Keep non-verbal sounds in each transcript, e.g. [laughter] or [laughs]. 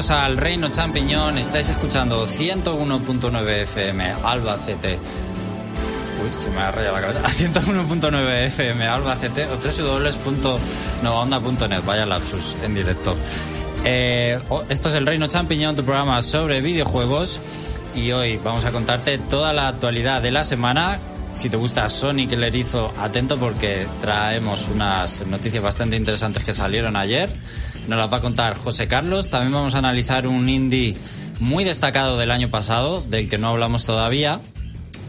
Bienvenidos al Reino Champiñón. Estáis escuchando 101.9 FM Albacete. Uy, se me ha rayado la cabeza. 101.9 FM Albacete o www.novaonda.net. Vaya lapsus en directo. Eh, oh, esto es el Reino Champiñón, tu programa sobre videojuegos. Y hoy vamos a contarte toda la actualidad de la semana. Si te gusta Sonic el erizo, atento porque traemos unas noticias bastante interesantes que salieron ayer. Nos las va a contar José Carlos. También vamos a analizar un indie muy destacado del año pasado, del que no hablamos todavía.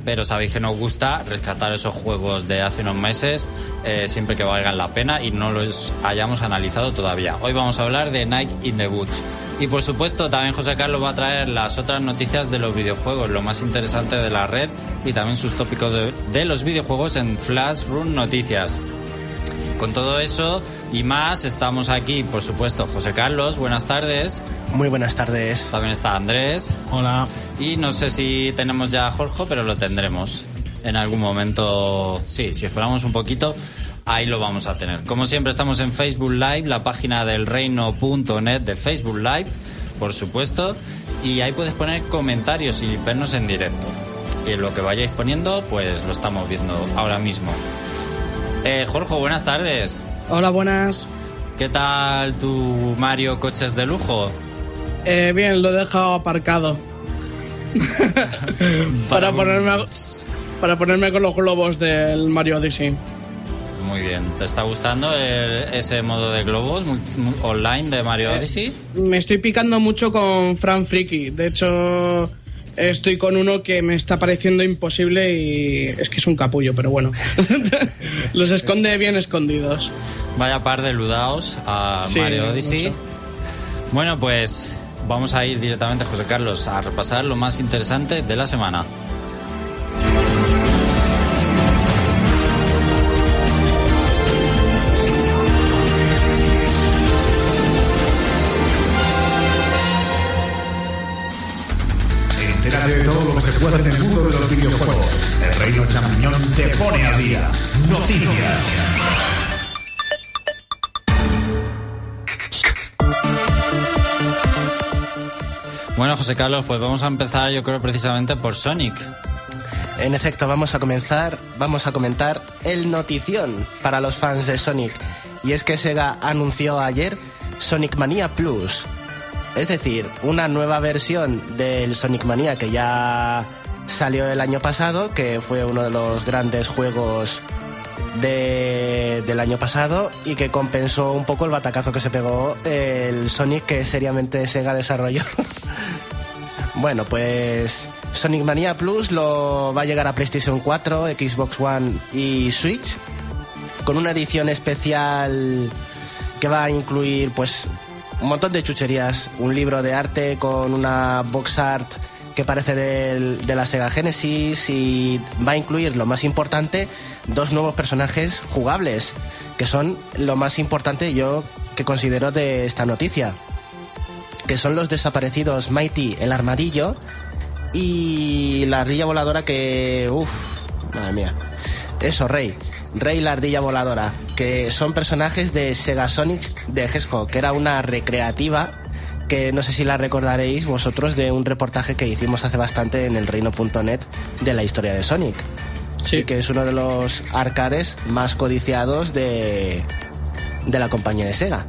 Pero sabéis que nos gusta rescatar esos juegos de hace unos meses, eh, siempre que valgan la pena y no los hayamos analizado todavía. Hoy vamos a hablar de Nike in the Boots. Y por supuesto, también José Carlos va a traer las otras noticias de los videojuegos, lo más interesante de la red y también sus tópicos de los videojuegos en Flash Run Noticias. Con todo eso y más, estamos aquí, por supuesto, José Carlos, buenas tardes. Muy buenas tardes. También está Andrés. Hola. Y no sé si tenemos ya a Jorge, pero lo tendremos en algún momento. Sí, si esperamos un poquito, ahí lo vamos a tener. Como siempre, estamos en Facebook Live, la página del reino.net de Facebook Live, por supuesto. Y ahí puedes poner comentarios y vernos en directo. Y lo que vayáis poniendo, pues lo estamos viendo ahora mismo. Eh, Jorge, buenas tardes. Hola, buenas. ¿Qué tal tu Mario Coches de Lujo? Eh, bien, lo he dejado aparcado. [laughs] para, ponerme a- para ponerme con los globos del Mario Odyssey. Muy bien. ¿Te está gustando el- ese modo de globos online de Mario Odyssey? Me estoy picando mucho con Fran Friki. De hecho, estoy con uno que me está pareciendo imposible y es que es un capullo, pero bueno. [laughs] los esconde bien escondidos. Vaya par de ludaos a Sí, Mario Odyssey. mucho. Bueno, pues vamos a ir directamente, José Carlos, a repasar lo más interesante de la semana. Bueno, José Carlos, pues vamos a empezar yo creo precisamente por Sonic. En efecto, vamos a comenzar, vamos a comentar el notición para los fans de Sonic. Y es que Sega anunció ayer Sonic Mania Plus. Es decir, una nueva versión del Sonic Mania que ya salió el año pasado, que fue uno de los grandes juegos de- del año pasado y que compensó un poco el batacazo que se pegó el Sonic que seriamente Sega desarrolló. [laughs] Bueno, pues Sonic Mania Plus lo va a llegar a PlayStation 4, Xbox One y Switch con una edición especial que va a incluir pues un montón de chucherías, un libro de arte con una box art que parece del- de la Sega Genesis y va a incluir lo más importante, dos nuevos personajes jugables, que son lo más importante yo que considero de esta noticia que son los desaparecidos Mighty el armadillo y la ardilla voladora que uff madre mía eso Rey Rey la ardilla voladora que son personajes de Sega Sonic de Hedgehog que era una recreativa que no sé si la recordaréis vosotros de un reportaje que hicimos hace bastante en el reino.net de la historia de Sonic Sí. que es uno de los arcades más codiciados de, de la compañía de Sega.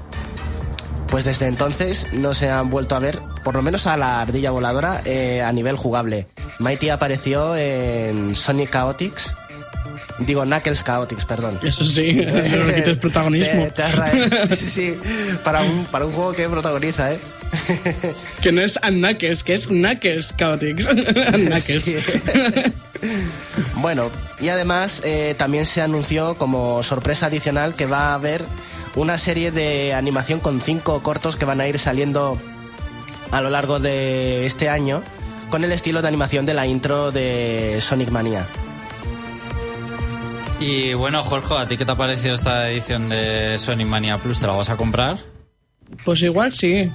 Pues desde entonces no se han vuelto a ver, por lo menos a la ardilla voladora, eh, a nivel jugable. Mighty apareció en Sonic Chaotix. Digo, Knuckles Chaotix, perdón. Eso sí, [laughs] protagonismo. Te- te [laughs] sí, para un, para un juego que protagoniza, ¿eh? Que no es Knuckles, que es Knuckles Chaotix. [laughs] Knuckles. Sí. bueno, y además eh, también se anunció como sorpresa adicional que va a haber una serie de animación con cinco cortos que van a ir saliendo a lo largo de este año con el estilo de animación de la intro de Sonic Mania. Y bueno, Jorge, ¿a ti qué te ha parecido esta edición de Sonic Mania Plus? ¿Te la vas a comprar? Pues igual sí.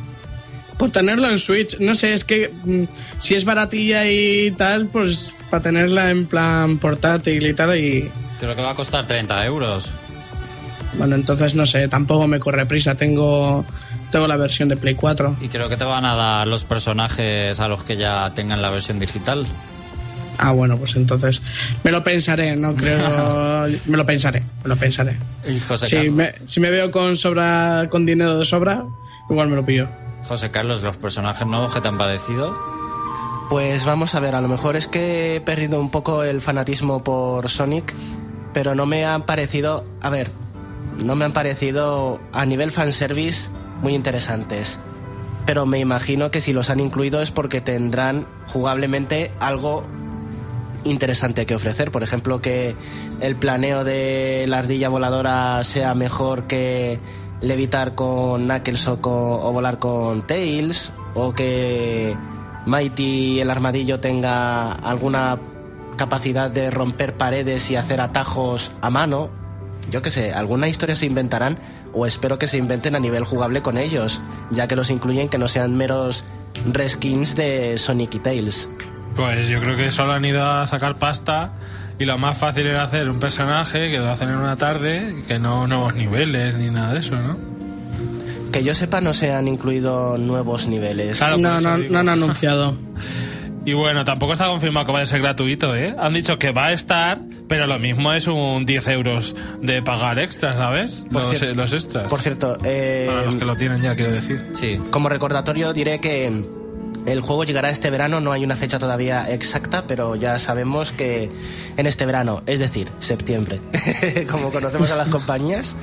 Por tenerlo en Switch. No sé, es que mm, si es baratilla y tal, pues para tenerla en plan portátil y tal. Y Creo que va a costar 30 euros. bueno, entonces no sé, tampoco me corre prisa. Tengo, Tengo la versión de Play 4. Y creo que te van a dar los personajes a los que ya tengan la versión digital. Ah, bueno, pues entonces me lo pensaré, no creo. [laughs] me lo pensaré, me lo pensaré. José, Si me, si me veo con sobra, con dinero de sobra, igual me lo pillo. José Carlos, los personajes nuevos que te han parecido. Pues vamos a ver, a lo mejor es que he perdido un poco el fanatismo por Sonic, pero no me han parecido, a ver, no me han parecido a nivel fanservice muy interesantes. Pero me imagino que si los han incluido es porque tendrán jugablemente algo interesante que ofrecer. Por ejemplo, que el planeo de la ardilla voladora sea mejor que levitar con Knuckles o, con- o volar con Tails, o que Mighty el armadillo tenga alguna capacidad de romper paredes y hacer atajos a mano. Yo qué sé, alguna historia se inventarán o espero que se inventen a nivel jugable con ellos, ya que los incluyen que no sean meros reskins de Sonic y Tails. Pues yo creo que solo han ido a sacar pasta y lo más fácil era hacer un personaje que lo hacen en una tarde, y que no nuevos niveles ni nada de eso, ¿no? Que yo sepa no se han incluido nuevos niveles. Claro, no, no, no han anunciado. [laughs] Y bueno, tampoco está confirmado que vaya a ser gratuito, ¿eh? Han dicho que va a estar, pero lo mismo es un 10 euros de pagar extras, ¿sabes? Por los extras. Por cierto, eh, Para los que lo tienen ya, quiero decir. Sí. como recordatorio diré que el juego llegará este verano, no hay una fecha todavía exacta, pero ya sabemos que en este verano, es decir, septiembre, [laughs] como conocemos a las compañías,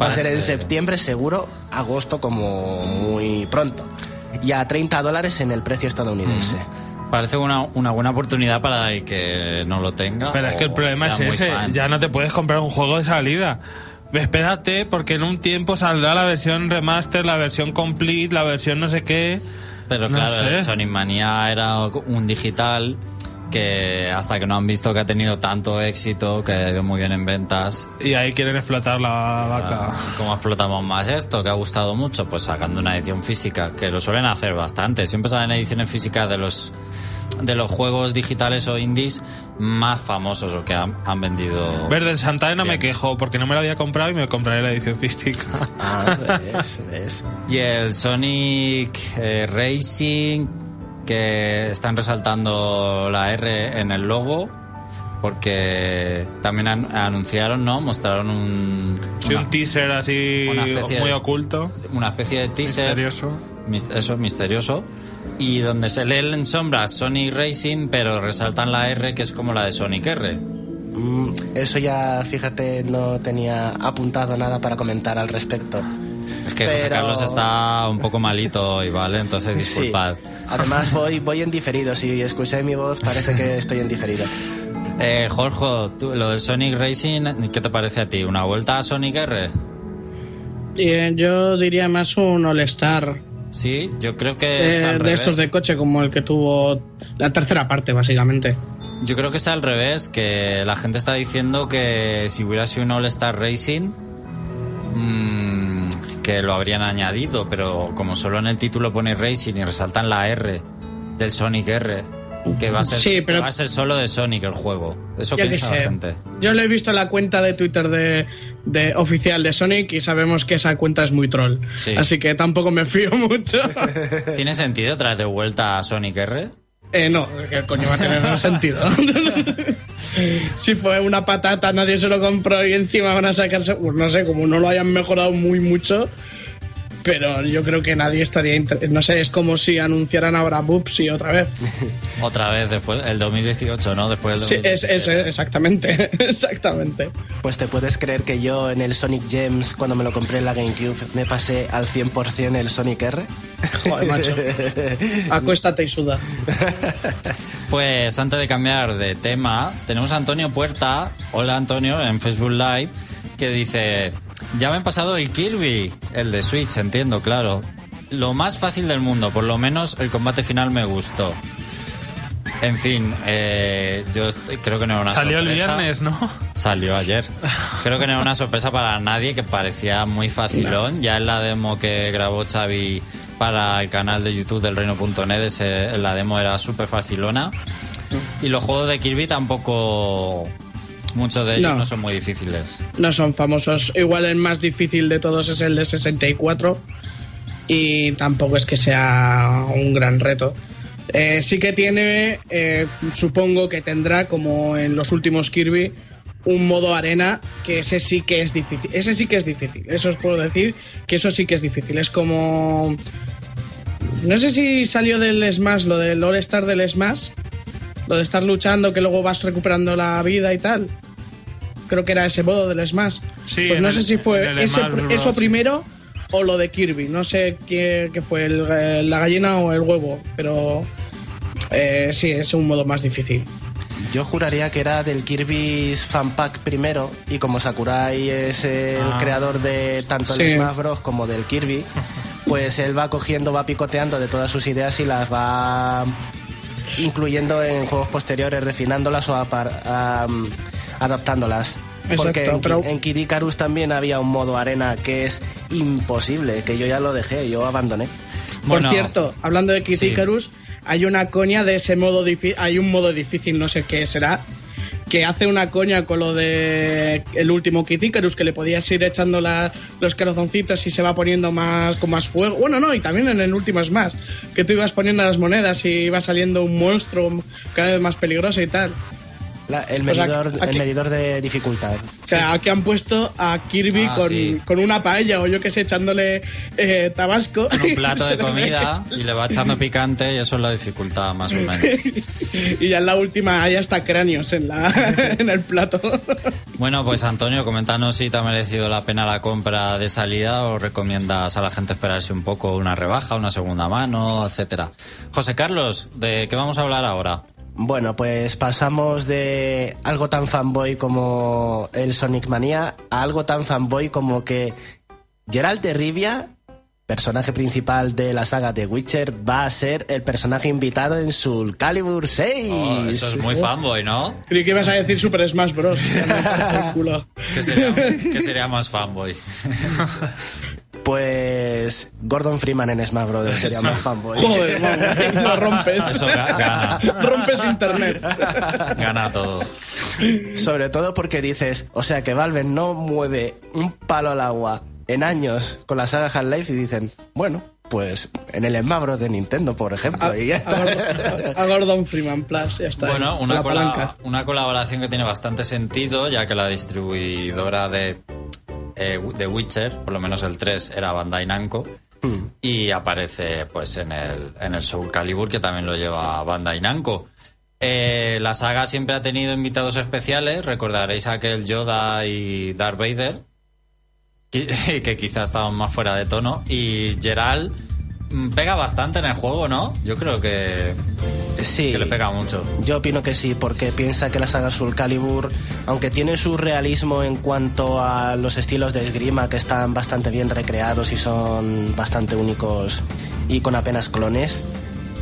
va a ser en septiembre seguro, agosto como muy pronto. Y a 30 dólares en el precio estadounidense. Parece una, una buena oportunidad para el que no lo tenga. Pero es que el problema es ese, fan. ya no te puedes comprar un juego de salida. Espérate, porque en un tiempo saldrá la versión remaster, la versión complete, la versión no sé qué. Pero No claro, sé. el Sonic Mania era un digital que hasta que no han visto que ha tenido tanto éxito, que ha ido muy bien en ventas, Y ahí quieren explotar la vaca. ¿cómo explotamos más esto? Que ha gustado mucho, pues sacando una edición física, que lo suelen hacer bastante. Siempre salen ediciones físicas de los de los juegos digitales o indies más famosos o que han, han vendido. Ver, del Shantae no me quejo, porque no me lo había comprado y me compraré la edición física. Ah, ves, ves. [laughs] Y el Sonic eh, Racing, que están resaltando la R en el logo, porque también an- anunciaron, ¿no? Mostraron un, Sí, una, un teaser así muy de- oculto, una especie de teaser. misterioso. mis- Eso, misterioso. Y donde se lee en sombras Sonic Racing, pero resaltan la R, que es como la de Sonic R. Mm, eso ya, fíjate, no tenía apuntado nada para comentar al respecto. Es que José Carlos está un poco malito hoy, ¿vale? Entonces disculpad. Sí. Además voy, voy en diferido. Si escucháis mi voz parece que estoy en diferido. [laughs] Eh, Jorge, tú, lo del Sonic Racing, ¿qué te parece a ti? ¿Una vuelta a Sonic R? Yo diría más un All-Star Sí, yo creo que es eh, al de revés. estos de coche, como el que tuvo la tercera parte, básicamente. Yo creo que es al revés, que la gente está diciendo que si hubiera sido un All-Star Racing, mm, que lo habrían añadido, pero como solo en el título pone Racing y resaltan la R del Sonic R, que va a ser, Sí, pero- va a ser solo de Sonic el juego. Eso Yo piensa la gente. Yo le he visto la cuenta de Twitter de, de oficial de Sonic y sabemos que esa cuenta es muy troll. Sí. Así que tampoco me fío mucho. [laughs] ¿Tiene sentido traer de vuelta a Sonic R? eh, no, que coño va a tener sentido. [laughs] si fue una patata, nadie se lo compró y encima van a sacarse, pues no sé, como no lo hayan mejorado muy mucho. Pero yo creo que nadie estaría. No sé, es como si anunciaran ahora Bubsy otra vez. [laughs] Otra vez, después, el 2018, ¿no? Después del Sí, es, 2017. es- exactamente. [laughs] Exactamente. Pues te puedes creer que yo en el Sonic Gems, cuando me lo compré en la GameCube, me pasé al 100% el Sonic R. [laughs] Joder, macho. Acuéstate y suda. Pues antes de cambiar de tema, tenemos a Antonio Puerta, hola Antonio, en Facebook Live, que dice, ya me he pasado el Kirby, el de Switch, entiendo, claro. Lo más fácil del mundo, por lo menos el combate final me gustó. En fin, eh, yo creo que no era una Salió el sorpresa. viernes, ¿no? Salió ayer. Creo que no era una sorpresa para nadie, que parecía muy facilón. Ya en la demo que grabó Xavi para el canal de YouTube del Reino.net, la demo era súper facilona. Y los juegos de Kirby tampoco... Muchos de ellos no, No. son muy difíciles. No son famosos. Igual el más difícil de todos es el de 64. y tampoco es que sea un gran reto. Eh, sí que tiene, eh, supongo que tendrá, como en los últimos Kirby, un modo arena que ese sí que es difícil. Ese sí que es difícil. Eso os puedo decir que eso sí que es difícil. Es como. No sé si salió del Smash, lo del All Star del Smash. Lo de estar luchando, que luego vas recuperando la vida y tal. Creo que era ese modo del Smash. Sí, pues no el- sé si fue ese- Smash eso primero o lo de Kirby. No sé qué, qué fue, el- eh, la gallina o el huevo. Pero eh, sí, es un modo más difícil. Yo juraría que era del Kirby's Fan Pack primero y como Sakurai es el Ah. creador de tanto Sí. el Smash Bros como del Kirby, pues él va cogiendo, va picoteando de todas sus ideas y las va incluyendo en juegos posteriores, refinándolas o apar- am, adaptándolas. Exacto, Porque en, pero- en Kid Icarus también había un modo arena que es imposible, que yo ya lo dejé, yo abandoné. Bueno, Por cierto, hablando de Kid sí. Icarus, hay una coña de ese modo difícil, hay un modo difícil, no sé qué será, que hace una coña con lo de el último Kid Icarus, que le podías ir echando la- los corazoncitos y se va poniendo más con más fuego. Bueno, no, y también en el último es más, que tú ibas poniendo las monedas y iba saliendo un monstruo cada vez más peligroso y tal. La- el, O sea, medidor, el medidor de dificultad. O sea, aquí han puesto a Kirby Ah, con, sí. con una paella o yo que sé, echándole eh, tabasco. con un plato de [laughs] comida y le va echando picante y eso es la dificultad más o menos. [laughs] y ya en la última hay hasta cráneos en, la, [laughs] en el plato. Bueno, pues Antonio, coméntanos si te ha merecido la pena la compra de salida o recomiendas a la gente esperarse un poco una rebaja, una segunda mano, etcétera. José Carlos, ¿de qué vamos a hablar ahora? Bueno, pues pasamos de algo tan fanboy como el Sonic Mania a algo tan fanboy como que Geralt de Rivia, personaje principal de la saga de Witcher, va a ser el personaje invitado en Soul Calibur 6. Oh, eso es muy fanboy, ¿no? Creí que ibas a decir Super Smash Bros. [laughs] ¿Qué sería, qué sería más fanboy? [laughs] Pues Gordon Freeman en Smash Bros. sería más fanboy. Joder, vamos, lo rompes. Eso ga- gana. rompes internet. Gana todo. Sobre todo porque dices, o sea que Valve no mueve un palo al agua en años con la saga Half-Life y dicen, bueno, pues en el Smash Bros. de Nintendo, por ejemplo, A, y ya a está. Gordon, a Gordon Freeman Plus, ya está. Bueno, Con una, la cola- palanca. una colaboración que tiene bastante sentido, ya que la distribuidora de, eh, de Witcher, por lo menos el 3, era Bandai Namco. Y aparece pues en el, en el Soul Calibur, que también lo lleva Bandai Namco. Eh, la saga siempre ha tenido invitados especiales. Recordaréis aquel Yoda y Darth Vader, que, [laughs] que quizás estaban más fuera de tono. Y Geralt mm, pega bastante en el juego, ¿no? Yo creo que, Sí. que le pega mucho. Yo opino que sí, porque piensa que la saga Soul Calibur, aunque tiene su realismo en cuanto a los estilos de esgrima que están bastante bien recreados y son bastante únicos y con apenas clones,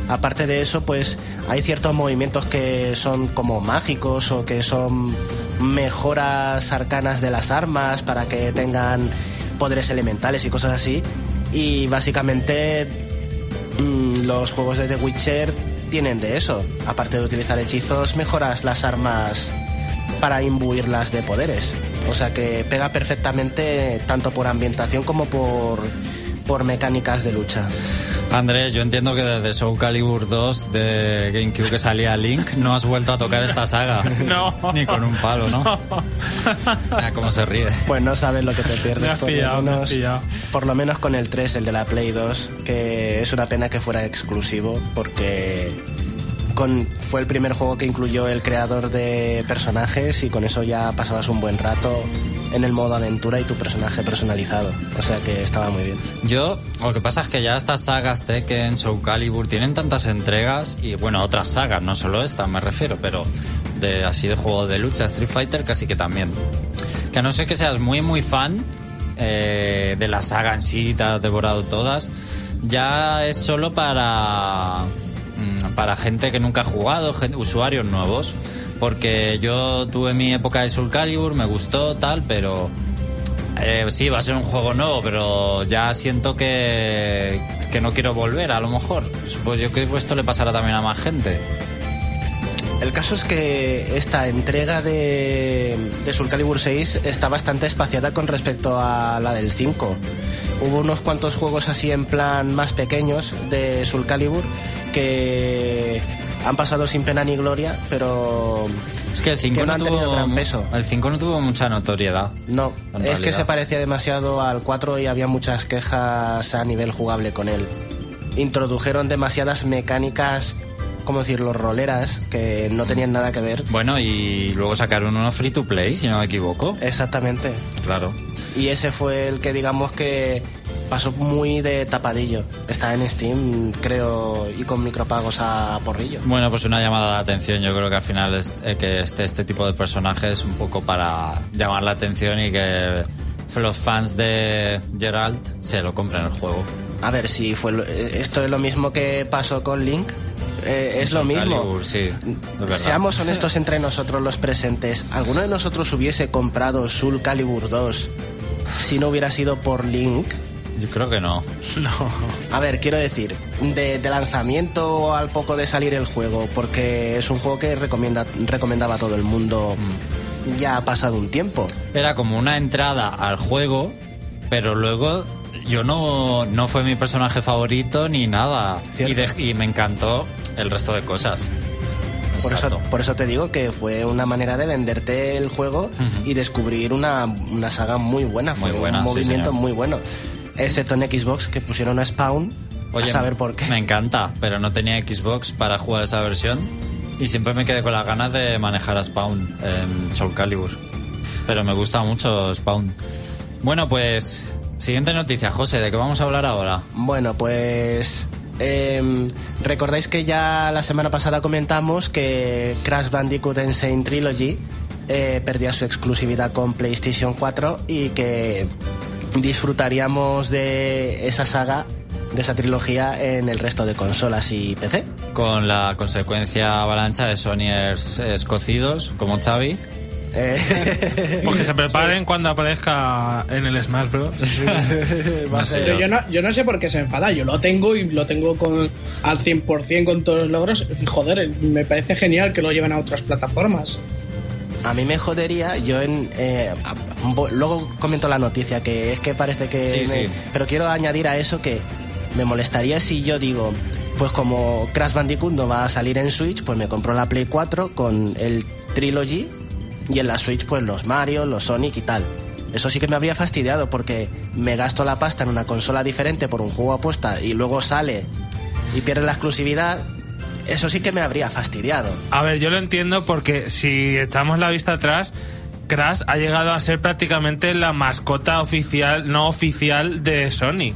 aparte de eso, pues hay ciertos movimientos que son como mágicos o que son mejoras arcanas de las armas para que tengan poderes elementales y cosas así. Y básicamente Mm, los juegos de The Witcher tienen de eso. Aparte de utilizar hechizos, mejoras las armas para imbuirlas de poderes. O sea que pega perfectamente tanto por ambientación como por, por mecánicas de lucha. Andrés, yo entiendo que desde Soul Calibur 2 de GameCube que salía Link no has vuelto a tocar esta saga. [laughs] No. Ni con un palo, ¿no? [laughs] Mira cómo se ríe. Pues no sabes lo que te pierdes. Me has por, pillado, lo me has menos, pillado. por lo menos con el 3, el de la Play 2, que es una pena que fuera exclusivo porque con, fue el primer juego que incluyó el creador de personajes y con eso ya pasabas un buen rato en el modo aventura y tu personaje personalizado. O sea que estaba muy bien. Yo, lo que pasa es que ya estas sagas Tekken, Soul Calibur tienen tantas entregas y bueno, otras sagas, no solo esta me refiero, pero de así de juego de lucha, Street Fighter casi que también. Que a no ser que seas muy muy fan eh, de la saga en sí, te has devorado todas, ya es solo para mm, para gente que nunca ha jugado, usuarios nuevos. Porque yo tuve mi época de Soul Calibur, me gustó tal, pero eh, sí, va a ser un juego nuevo, pero ya siento que, que no quiero volver, a lo mejor. Pues yo creo que esto le pasará también a más gente. El caso es que esta entrega de, de Soul Calibur 6 está bastante espaciada con respecto a la del 5. hubo unos cuantos juegos así en plan más pequeños de Soul Calibur que han pasado sin pena ni gloria, pero Es que el 5 Que no tuvo gran peso. El 5 no tuvo mucha notoriedad. no, es que se parecía demasiado al 4 y había muchas quejas a nivel jugable con él. Introdujeron demasiadas mecánicas, como decirlo, roleras, que no tenían nada que ver. Bueno, y luego sacaron uno free to play, si no me equivoco. Exactamente. Claro. Y ese fue el que digamos que pasó muy de tapadillo. Está en Steam, creo, y con micropagos a porrillo. Bueno, pues una llamada de atención. Yo creo que al final es, eh, que esté este tipo de personajes un poco para llamar la atención y que los fans de Geralt se lo compren el juego. A ver si fue lo- eh, esto es lo mismo que pasó con Link. Eh, es lo mismo. Calibur, sí, es. Seamos honestos entre nosotros los presentes. ¿Alguno de nosotros hubiese comprado Soul Calibur 2 si no hubiera sido por Link? Yo creo que no. [laughs] No. A ver, quiero decir, de, de lanzamiento al poco de salir el juego, porque es un juego que recomienda, recomendaba a todo el mundo. Mm. Ya ha pasado un tiempo. Era como una entrada al juego, pero luego yo no, no fue mi personaje favorito ni nada. Y, de- y me encantó el resto de cosas. Por eso, por eso te digo que fue una manera de venderte el juego y descubrir una, una saga muy buena. Muy Fue buena, un sí, movimiento señor. muy bueno. Excepto en Xbox, que pusieron a Spawn. a saber por qué. Me encanta, pero no tenía Xbox para jugar esa versión y siempre me quedé con las ganas de manejar a Spawn en Soul Calibur. Pero me gusta mucho Spawn. Bueno, pues siguiente noticia, José, ¿de qué vamos a hablar ahora? Bueno, pues. em, Recordáis que ya la semana pasada comentamos que Crash Bandicoot Insane Trilogy eh, perdía su exclusividad con PlayStation 4 y que disfrutaríamos de esa saga, de esa trilogía en el resto de consolas y PC. Con la consecuencia avalancha de Sonyers escocidos, como Xavi. Eh, Pues que se [laughs] preparen cuando aparezca en el Smash Bros. [laughs] No [laughs] sé. Yo no, yo no sé por qué se enfada. Yo lo tengo y lo tengo con, al 100% con todos los logros. Joder, me parece genial que lo lleven a otras plataformas. A mí me jodería, yo en... eh, luego comento la noticia, que es que parece que... Sí, me- sí. Pero quiero añadir a eso que me molestaría si yo digo, pues como Crash Bandicoot no va a salir en Switch, pues me compro la Play 4 con el Trilogy y en la Switch pues los Mario, los Sonic y tal. Eso sí que me habría fastidiado porque me gasto la pasta en una consola diferente por un juego apuesta y luego sale y pierde la exclusividad. Eso sí que me habría fastidiado. A ver, yo lo entiendo porque si echamos la vista atrás, Crash ha llegado a ser prácticamente la mascota oficial, no oficial de Sony,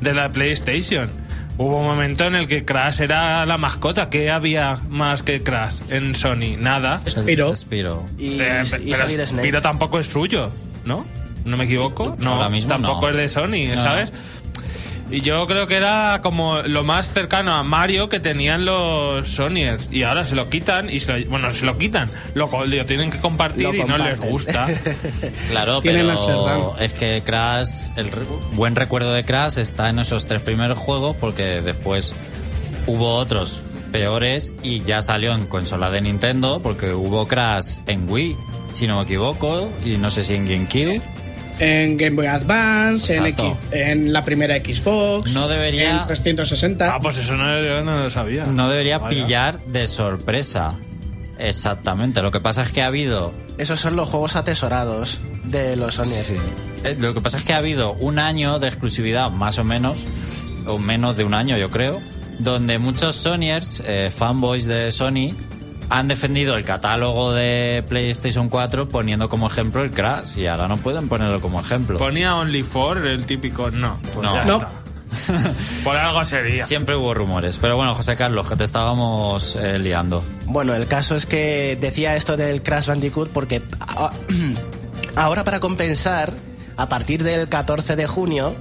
de la PlayStation. Hubo un momento en el que Crash era la mascota. ¿Qué había más que Crash en Sony? Nada. Spiro. Spiro. Y, Eh, y pero. Spiro tampoco es suyo, ¿no? ¿No me equivoco? No, Ahora mismo tampoco no. es de Sony, No. ¿sabes? Y yo creo que era como lo más cercano a Mario que tenían los Sonyers. Y ahora se lo quitan y se lo, bueno, se lo quitan. Lo, lo tienen que compartir Lo y no les gusta. [laughs] Claro, pero es que Crash, el re- buen recuerdo de Crash está en esos tres primeros juegos porque después hubo otros peores y ya salió en consola de Nintendo porque hubo Crash en Wii, si no me equivoco, y no sé si en GameCube. En Game Boy Advance, en, Exacto. X- en la primera Xbox. No debería- En 360. ah, pues eso no, yo no lo sabía. No debería Vaya. pillar de sorpresa. Exactamente, lo que pasa es que ha habido Esos son los juegos atesorados de los Sony. Eh, Lo que pasa es que ha habido un año de exclusividad, más o menos, o menos de un año, yo creo, donde muchos Sonyers, eh, fanboys de Sony, han defendido el catálogo de PlayStation 4 poniendo como ejemplo el Crash y ahora no pueden ponerlo como ejemplo. Ponía Only for el típico. No, pues No. ya No. está. [laughs] Por algo sería. Siempre hubo rumores, pero bueno, José Carlos, que te estábamos eh, liando. Bueno, el caso es que decía esto del Crash Bandicoot porque a- [clears throat] ahora para compensar, a partir del 14 de junio,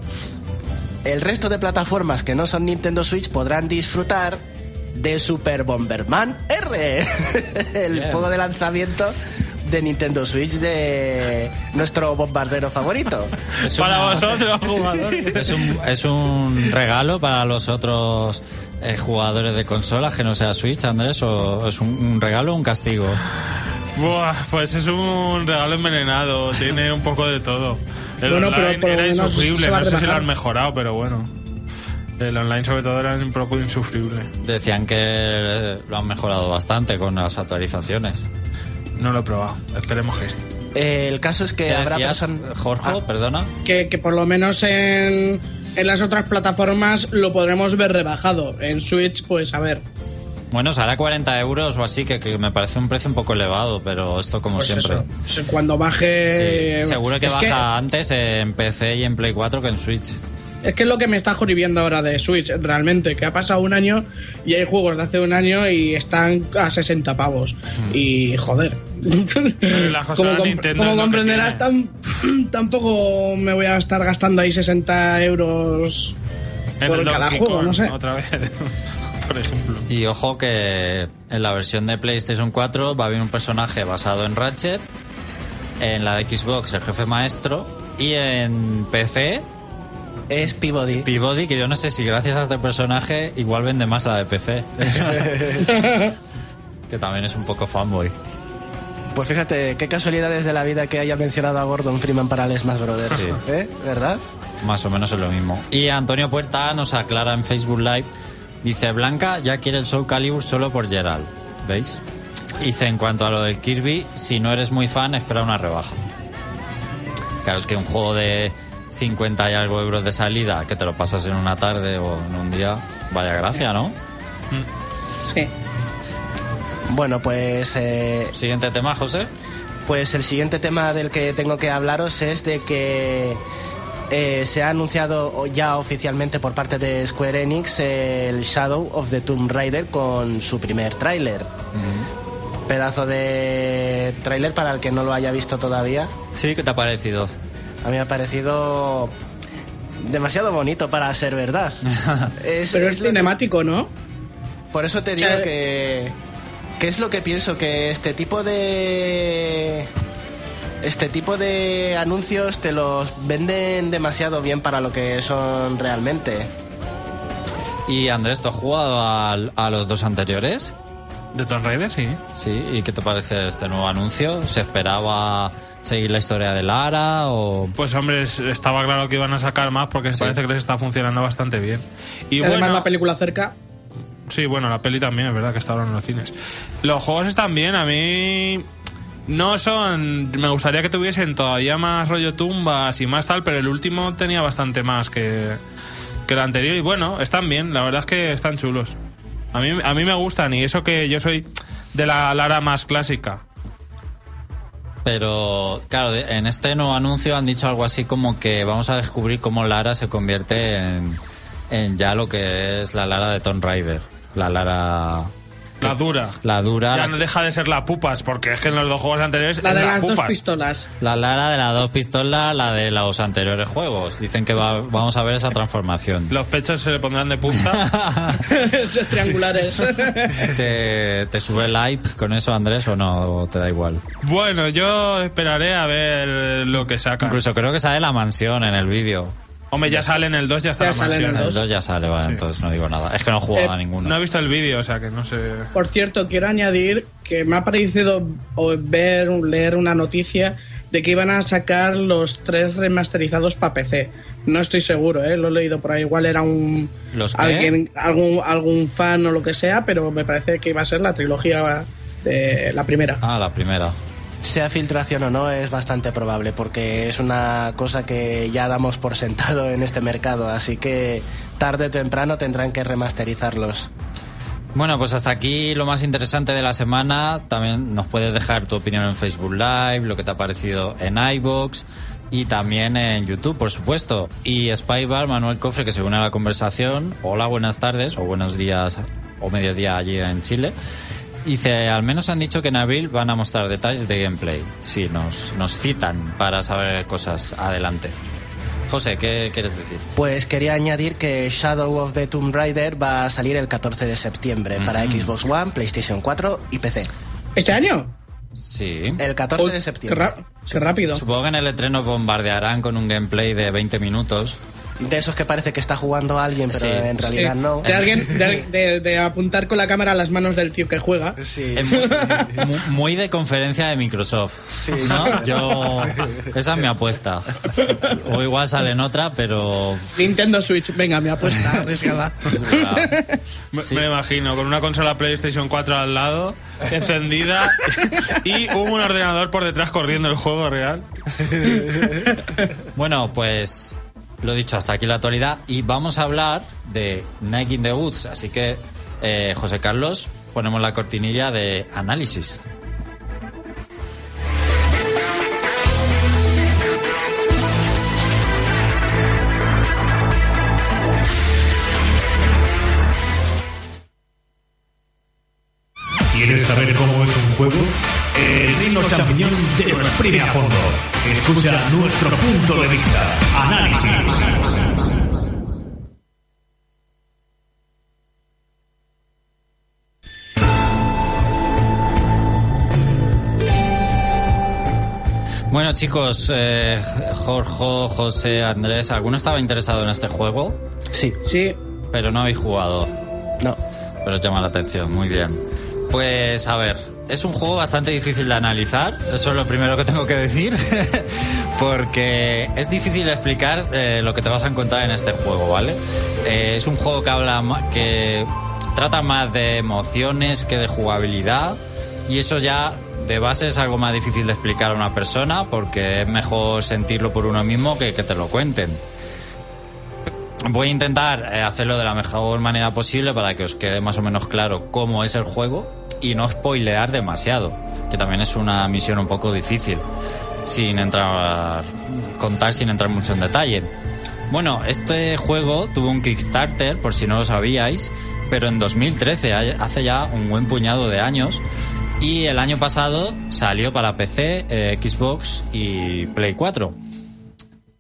el resto de plataformas que no son Nintendo Switch podrán disfrutar de Super Bomberman R, [laughs] el Bien. juego de lanzamiento de Nintendo Switch de nuestro bombardero favorito. [laughs] Es Para una- vosotros, jugadores. [laughs] Es un, es un regalo para los otros eh, jugadores de consolas que no sea Switch, Andrés, o es un, un regalo o un castigo. Buah, pues es un regalo envenenado, tiene un poco de todo. El Bueno, online era insufrible, no sé si lo han mejorado, pero bueno. El online sobre todo era un poco insufrible. Decían que lo han mejorado bastante con las actualizaciones. No lo he probado, esperemos que sí. El caso es que ¿Qué habrá personas... Jorge? Ah, Perdona. Que, que por lo menos en, en las otras plataformas lo podremos ver rebajado. En Switch, pues a ver. Bueno, sale a 40 euros o así, que, que me parece un precio un poco elevado, pero esto como Pues siempre. eso. Cuando baje. Sí, seguro que es baja antes en PC y en Play 4 que en Switch. Es que es lo que me está jodiendo ahora de Switch, realmente, que ha pasado un año y hay juegos de hace un año y están a 60 pavos. Mm. Y joder. [laughs] como, Nintendo como comprenderás, tam- [clears throat] tampoco me voy a estar gastando ahí 60 euros En por el cada Donkey juego, Kong, no sé. otra vez, [laughs] por ejemplo. Y ojo que en la versión de PlayStation 4 va a haber un personaje basado en Ratchet, en la de Xbox el jefe maestro y en PC Es Peabody. Peabody, que yo no sé si gracias a este personaje igual vende más la de PC. [laughs] que también es un poco fanboy. Pues fíjate, qué casualidades de la vida que haya mencionado a Gordon Freeman para el Smash Brothers. Sí. ¿Eh? ¿Verdad? Más o menos es lo mismo. Y Antonio Puerta nos aclara en Facebook Live. Dice, Blanca ya quiere el Soul Calibur solo por Gerald. ¿Veis? Dice, en cuanto a lo del Kirby, si no eres muy fan, espera una rebaja. Claro, es que un juego de 50 y algo euros de salida, que te lo pasas en una tarde o en un día, vaya gracia, ¿no? Sí. Bueno, pues, eh, Siguiente tema, José. pues el siguiente tema del que tengo que hablaros es de que eh, se ha anunciado ya oficialmente por parte de Square Enix el Shadow of the Tomb Raider con su primer tráiler. Pedazo de tráiler para el que no lo haya visto todavía. Sí, ¿qué te ha parecido? A mí me ha parecido demasiado bonito para ser verdad. [laughs] Es- Pero es es lo que- cinemático, ¿no? Por eso te O digo sea, que. ¿Qué es lo que pienso? Que este tipo de. Este tipo de anuncios te los venden demasiado bien para lo que son realmente. Y Andrés, ¿tú has jugado a, los dos anteriores? De Tomb Raider, sí. Sí, ¿y qué te parece este nuevo anuncio? ¿Se esperaba seguir la historia de Lara o...? Pues hombre, es- estaba claro que iban a sacar más porque Sí. parece que les está funcionando bastante bien. Y Además, bueno, la película cerca. sí, bueno, la peli también, es verdad que está ahora en los cines. Los juegos están bien, a mí no son... Me gustaría que tuviesen todavía más rollo tumbas y más tal, pero el último tenía bastante más que, que el anterior. Y bueno, están bien, la verdad es que están chulos. A mí, a mí me gustan y eso que yo soy de la Lara más clásica. Pero, claro, en este nuevo anuncio han dicho algo así como que vamos a descubrir cómo Lara se convierte en, en ya lo que es la Lara de Tomb Raider. La Lara... La dura. La dura, Ya la, no deja de ser la pupas, porque es que en los dos juegos anteriores La de la las dos pistolas. la Lara de las dos pistolas, la de los anteriores juegos. Dicen que va- vamos a ver esa transformación. Los pechos se le pondrán de punta. [laughs] [laughs] Esos triangulares. [laughs] ¿Te, ¿Te sube el hype con eso, Andrés, o no? ¿O te da igual? bueno, yo esperaré a ver lo que sacan. Incluso creo que sale la mansión en el vídeo. Hombre, ya sale en el 2, ya está Ya la sale en mansión. el El 2 ya sale, vale, Sí. entonces no digo nada. Es que no he jugado Eh, a ninguno. No he visto el vídeo, o sea que no sé. Por cierto, quiero añadir que me ha parecido o ver, leer una noticia de que iban a sacar los tres remasterizados para PC. No estoy seguro, ¿eh? lo he leído por ahí. Igual era un ¿Los alguien, algún, algún fan o lo que sea, pero me parece que iba a ser la trilogía de la primera. Ah, la primera. Sea filtración o no, es bastante probable, porque es una cosa que ya damos por sentado en este mercado, así que tarde o temprano tendrán que remasterizarlos. Bueno, pues hasta aquí lo más interesante de la semana. También nos puedes dejar tu opinión en Facebook Live, lo que te ha parecido en iBox y también en YouTube, por supuesto. Y Spybar, Manuel Cofre, que se une a la conversación. Hola, buenas tardes o buenos días o mediodía allí en Chile. Dice, al menos han dicho que en abril van a mostrar detalles de gameplay. Sí, nos, nos citan para saber cosas adelante. José, ¿qué quieres decir? Pues quería añadir que Shadow of the Tomb Raider va a salir el 14 de septiembre para. Xbox One, PlayStation 4 y PC. ¿Este año? Sí. El 14 Uy, de septiembre. qué rápido. Supongo que en el estreno bombardearán con un gameplay de 20 minutos de esos que parece que está jugando alguien, pero Sí. en realidad Sí, no. De alguien, de, [laughs] de- de apuntar con la cámara a las manos del tío que juega. Sí. Es muy, mu- muy de conferencia de Microsoft. ¿no? Yo. [laughs] Esa es mi apuesta. O igual sale en otra, pero. Nintendo Switch, venga, me apuesta arriesgada. [laughs] Me, Sí. me lo imagino, con una consola PlayStation 4 al lado, encendida, y un ordenador por detrás corriendo el juego real. Bueno, pues. Lo dicho, hasta aquí la actualidad. Y vamos a hablar de Nike in the Woods. Así que, eh, José Carlos, ponemos la cortinilla de análisis. ¿Quieres saber cómo es un juego? El Reino Champiñón te lo exprime a fondo. Escucha nuestro punto de vista. Análisis. Bueno, chicos, eh, Jorge, José, Andrés, ¿alguno estaba interesado en este juego? Sí, Sí, Pero no habéis jugado. no. Pero llama la atención, muy bien. Pues a ver, es un juego bastante difícil de analizar, eso es lo primero que tengo que decir, [laughs] porque es difícil explicar eh, lo que te vas a encontrar en este juego, ¿vale? Eh, es un juego que habla, que trata más de emociones que de jugabilidad, y eso ya de base es algo más difícil de explicar a una persona, porque es mejor sentirlo por uno mismo que que te lo cuenten. Voy a intentar eh, hacerlo de la mejor manera posible para que os quede más o menos claro cómo es el juego y no spoilear demasiado, que también es una misión un poco difícil, sin entrar contar sin entrar mucho en detalle. Bueno, este juego tuvo un Kickstarter, por si no lo sabíais, pero en 2013, ha- hace ya un buen puñado de años, y el año pasado salió para PC, eh, Xbox y Play 4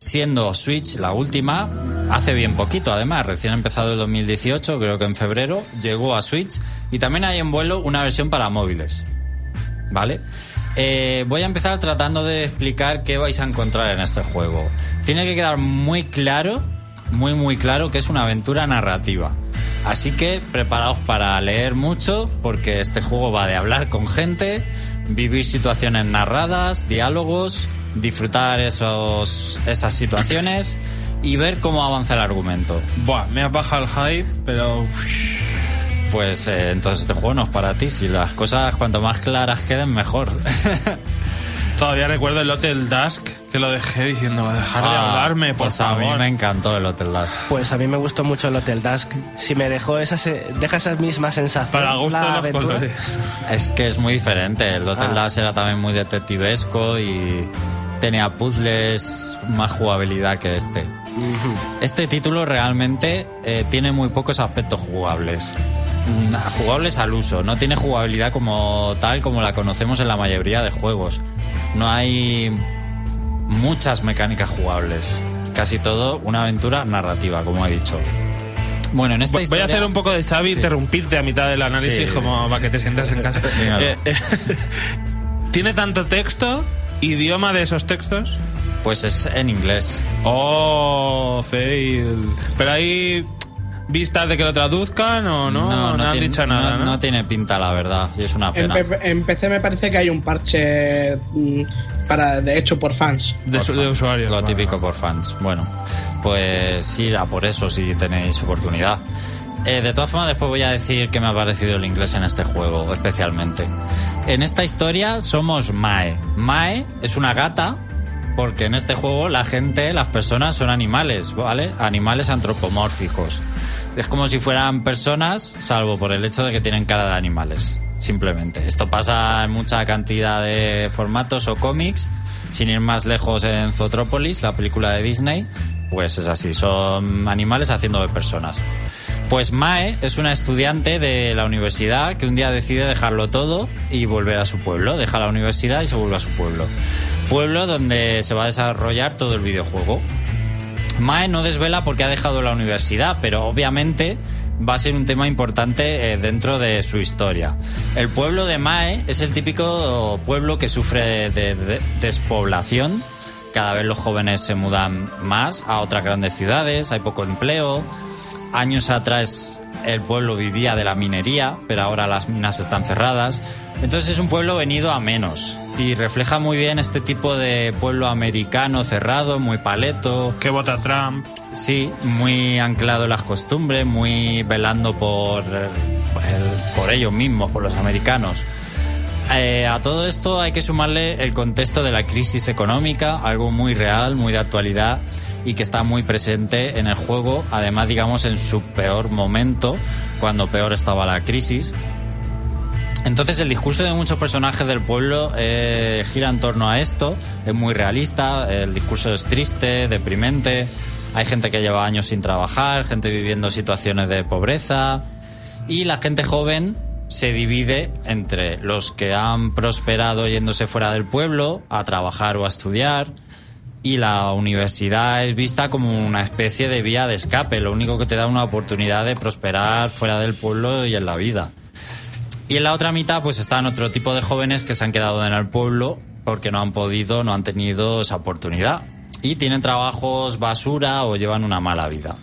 siendo Switch la última, hace bien poquito además, recién empezado el 2018, creo que en febrero, llegó a Switch y también hay en vuelo una versión para móviles. ¿Vale? Eh, voy a empezar tratando de explicar qué vais a encontrar en este juego. Tiene que quedar muy claro, muy muy claro que es una aventura narrativa. Así que preparaos para leer mucho porque este juego va de hablar con gente, vivir situaciones narradas, diálogos, disfrutar esos, esas situaciones y ver cómo avanza el argumento. Buah, me ha bajado el hype, pero. Pues eh, entonces este juego no es para ti. Si las cosas cuanto más claras queden, mejor. [laughs] Todavía recuerdo el Hotel Dusk que lo dejé diciendo, dejar de Ah, hablarme, por pues a favor. mí me encantó el Hotel Dash. Pues a mí me gustó mucho el Hotel Dusk. Si me dejó esas, eh, deja esas mismas sensaciones. Para gusto la de los aventura. colores. Es que es muy diferente. El Hotel Ah. Dash era también muy detectivesco y tenía puzzles, más jugabilidad que este. Este título realmente eh, tiene muy pocos aspectos jugables. Mm, Jugables al uso, no tiene jugabilidad como tal como la conocemos en la mayoría de juegos. No hay muchas mecánicas jugables. Casi todo una aventura narrativa, como he dicho. Bueno, en esta Voy voy a hacer un poco de Xavi, Sí. interrumpirte a mitad del análisis Sí. como para que te sientas en casa. [laughs] Eh, eh, [laughs] ¿Tiene tanto texto? ¿Idioma de esos textos? Pues es en inglés. Oh, fail. Pero hay vistas de que lo traduzcan o no, no, han tiene- dicho nada, no- ¿no? no tiene pinta, la verdad. Y es una en, pena. P- en PC me parece que hay un parche mm, para de hecho por fans. de, Por su- de fan. usuarios. Lo típico por fans. Bueno, pues ir a por eso si tenéis oportunidad. Eh, de todas formas, después voy a decir que me ha parecido el inglés en este juego, especialmente. En esta historia somos Mae. Mae es una gata, porque en este juego la gente, las personas son animales, ¿vale? Animales antropomórficos. Es como si fueran personas, salvo por el hecho de que tienen cara de animales, simplemente. Esto pasa en mucha cantidad de formatos o cómics, sin ir más lejos en Zootrópolis, la película de Disney, pues es así, son animales haciendo de personas. Pues Mae es una estudiante de la universidad que un día decide dejarlo todo y volver a su pueblo. Deja la universidad y se vuelve a su pueblo. Pueblo donde se va a desarrollar todo el videojuego. Mae no desvela porque ha dejado la universidad, pero obviamente va a ser un tema importante eh, dentro de su historia. El pueblo de Mae es el típico pueblo que sufre de, de- despoblación cada vez los jóvenes se mudan más a otras grandes ciudades, hay poco empleo. Años atrás el pueblo vivía de la minería, pero ahora las minas están cerradas. Entonces es un pueblo venido a menos y refleja muy bien este tipo de pueblo americano cerrado, muy paleto. Que vota Trump. Sí, muy anclado en las costumbres, muy velando por, el- por ellos mismos, por los americanos. Eh, a todo esto hay que sumarle el contexto de la crisis económica, algo muy real, muy de actualidad y que está muy presente en el juego, además digamos en su peor momento, cuando peor estaba la crisis. Entonces el discurso de muchos personajes del pueblo eh, gira en torno a esto, es muy realista, el discurso es triste, deprimente, hay gente que lleva años sin trabajar, gente viviendo situaciones de pobreza. Y la gente joven se divide entre los que han prosperado yéndose fuera del pueblo a trabajar o a estudiar y la universidad es vista como una especie de vía de escape, lo único que te da una oportunidad de prosperar fuera del pueblo y en la vida. Y en la otra mitad, pues están otro tipo de jóvenes que se han quedado en el pueblo porque no han podido, no han tenido esa oportunidad. Y tienen trabajos basura o llevan una mala vida.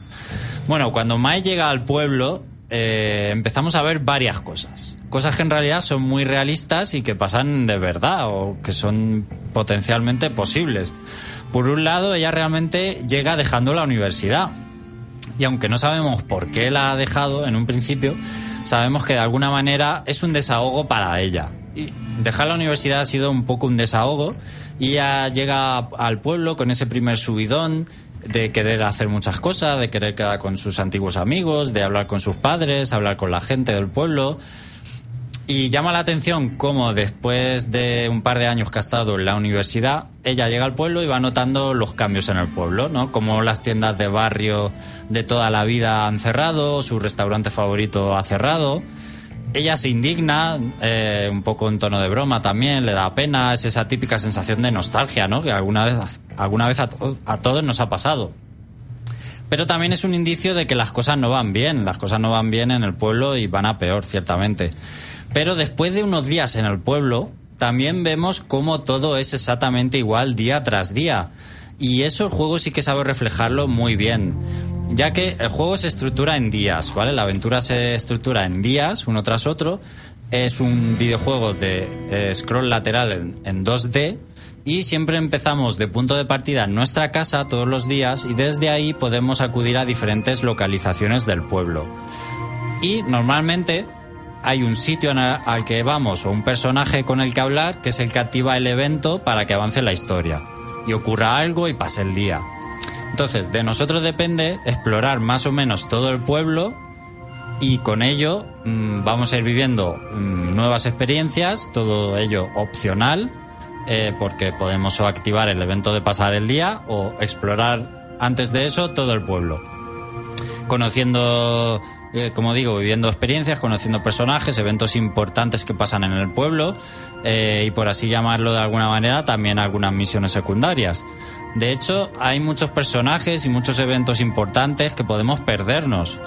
Bueno, cuando Mai llega al pueblo, eh, empezamos a ver varias cosas. Cosas que en realidad son muy realistas y que pasan de verdad o que son potencialmente posibles. Por un lado, ella realmente llega dejando la universidad. Y aunque no sabemos por qué la ha dejado en un principio, sabemos que de alguna manera es un desahogo para ella. Y dejar la universidad ha sido un poco un desahogo y ella llega al pueblo con ese primer subidón de querer hacer muchas cosas, de querer quedar con sus antiguos amigos, de hablar con sus padres, hablar con la gente del pueblo. Y llama la atención cómo después de un par de años que ha estado en la universidad, ella llega al pueblo y va notando los cambios en el pueblo, ¿no? Como las tiendas de barrio de toda la vida han cerrado, su restaurante favorito ha cerrado. Ella se indigna, eh, un poco en tono de broma también, le da pena, es esa típica sensación de nostalgia, ¿no? Que alguna vez, alguna vez a, to- a todos nos ha pasado. Pero también es un indicio de que las cosas no van bien, las cosas no van bien en el pueblo y van a peor, ciertamente. Pero después de unos días en el pueblo, también vemos cómo todo es exactamente igual día tras día. Y eso el juego sí que sabe reflejarlo muy bien. Ya que el juego se estructura en días, ¿vale? La aventura se estructura en días, uno tras otro. Es un videojuego de eh, scroll lateral en, en 2D y siempre empezamos de punto de partida en nuestra casa todos los días y desde ahí podemos acudir a diferentes localizaciones del pueblo. Y normalmente hay un sitio al que vamos o un personaje con el que hablar que es el que activa el evento para que avance la historia y ocurra algo y pase el día. Entonces, de nosotros depende explorar más o menos todo el pueblo y con ello mm, vamos a ir viviendo mm, nuevas experiencias, todo ello opcional, eh, porque podemos activar el evento de pasar el día o explorar antes de eso todo el pueblo. Conociendo, eh, como digo, viviendo experiencias, conociendo personajes, eventos importantes que pasan en el pueblo eh, y por así llamarlo de alguna manera, también algunas misiones secundarias. De hecho, hay muchos personajes y muchos eventos importantes que podemos perdernos.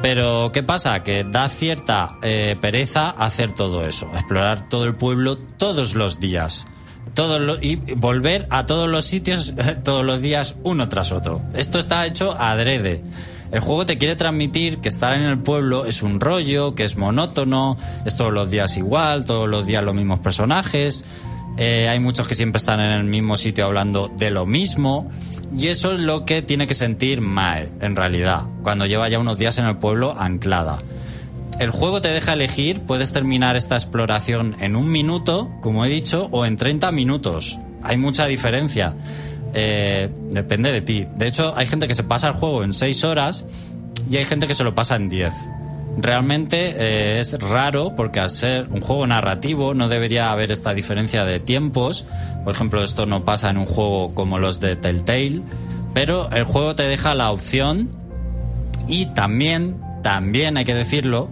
Pero, ¿qué pasa? Que da cierta eh, pereza hacer todo eso, explorar todo el pueblo todos los días. Todos y volver a todos los sitios [laughs] todos los días uno tras otro. Esto está hecho adrede. El juego te quiere transmitir que estar en el pueblo es un rollo, que es monótono, es todos los días igual, todos los días los mismos personajes. Eh, hay muchos que siempre están en el mismo sitio hablando de lo mismo. Y eso es lo que tiene que sentir Mae, en realidad, cuando lleva ya unos días en el pueblo anclada. El juego te deja elegir, puedes terminar esta exploración en un minuto, como he dicho, o en 30 minutos. Hay mucha diferencia. Eh, depende de ti. De hecho, hay gente que se pasa el juego en 6 horas y hay gente que se lo pasa en 10. Realmente eh, es raro porque al ser un juego narrativo no debería haber esta diferencia de tiempos. Por ejemplo, esto no pasa en un juego como los de Telltale, pero el juego te deja la opción y también, también hay que decirlo,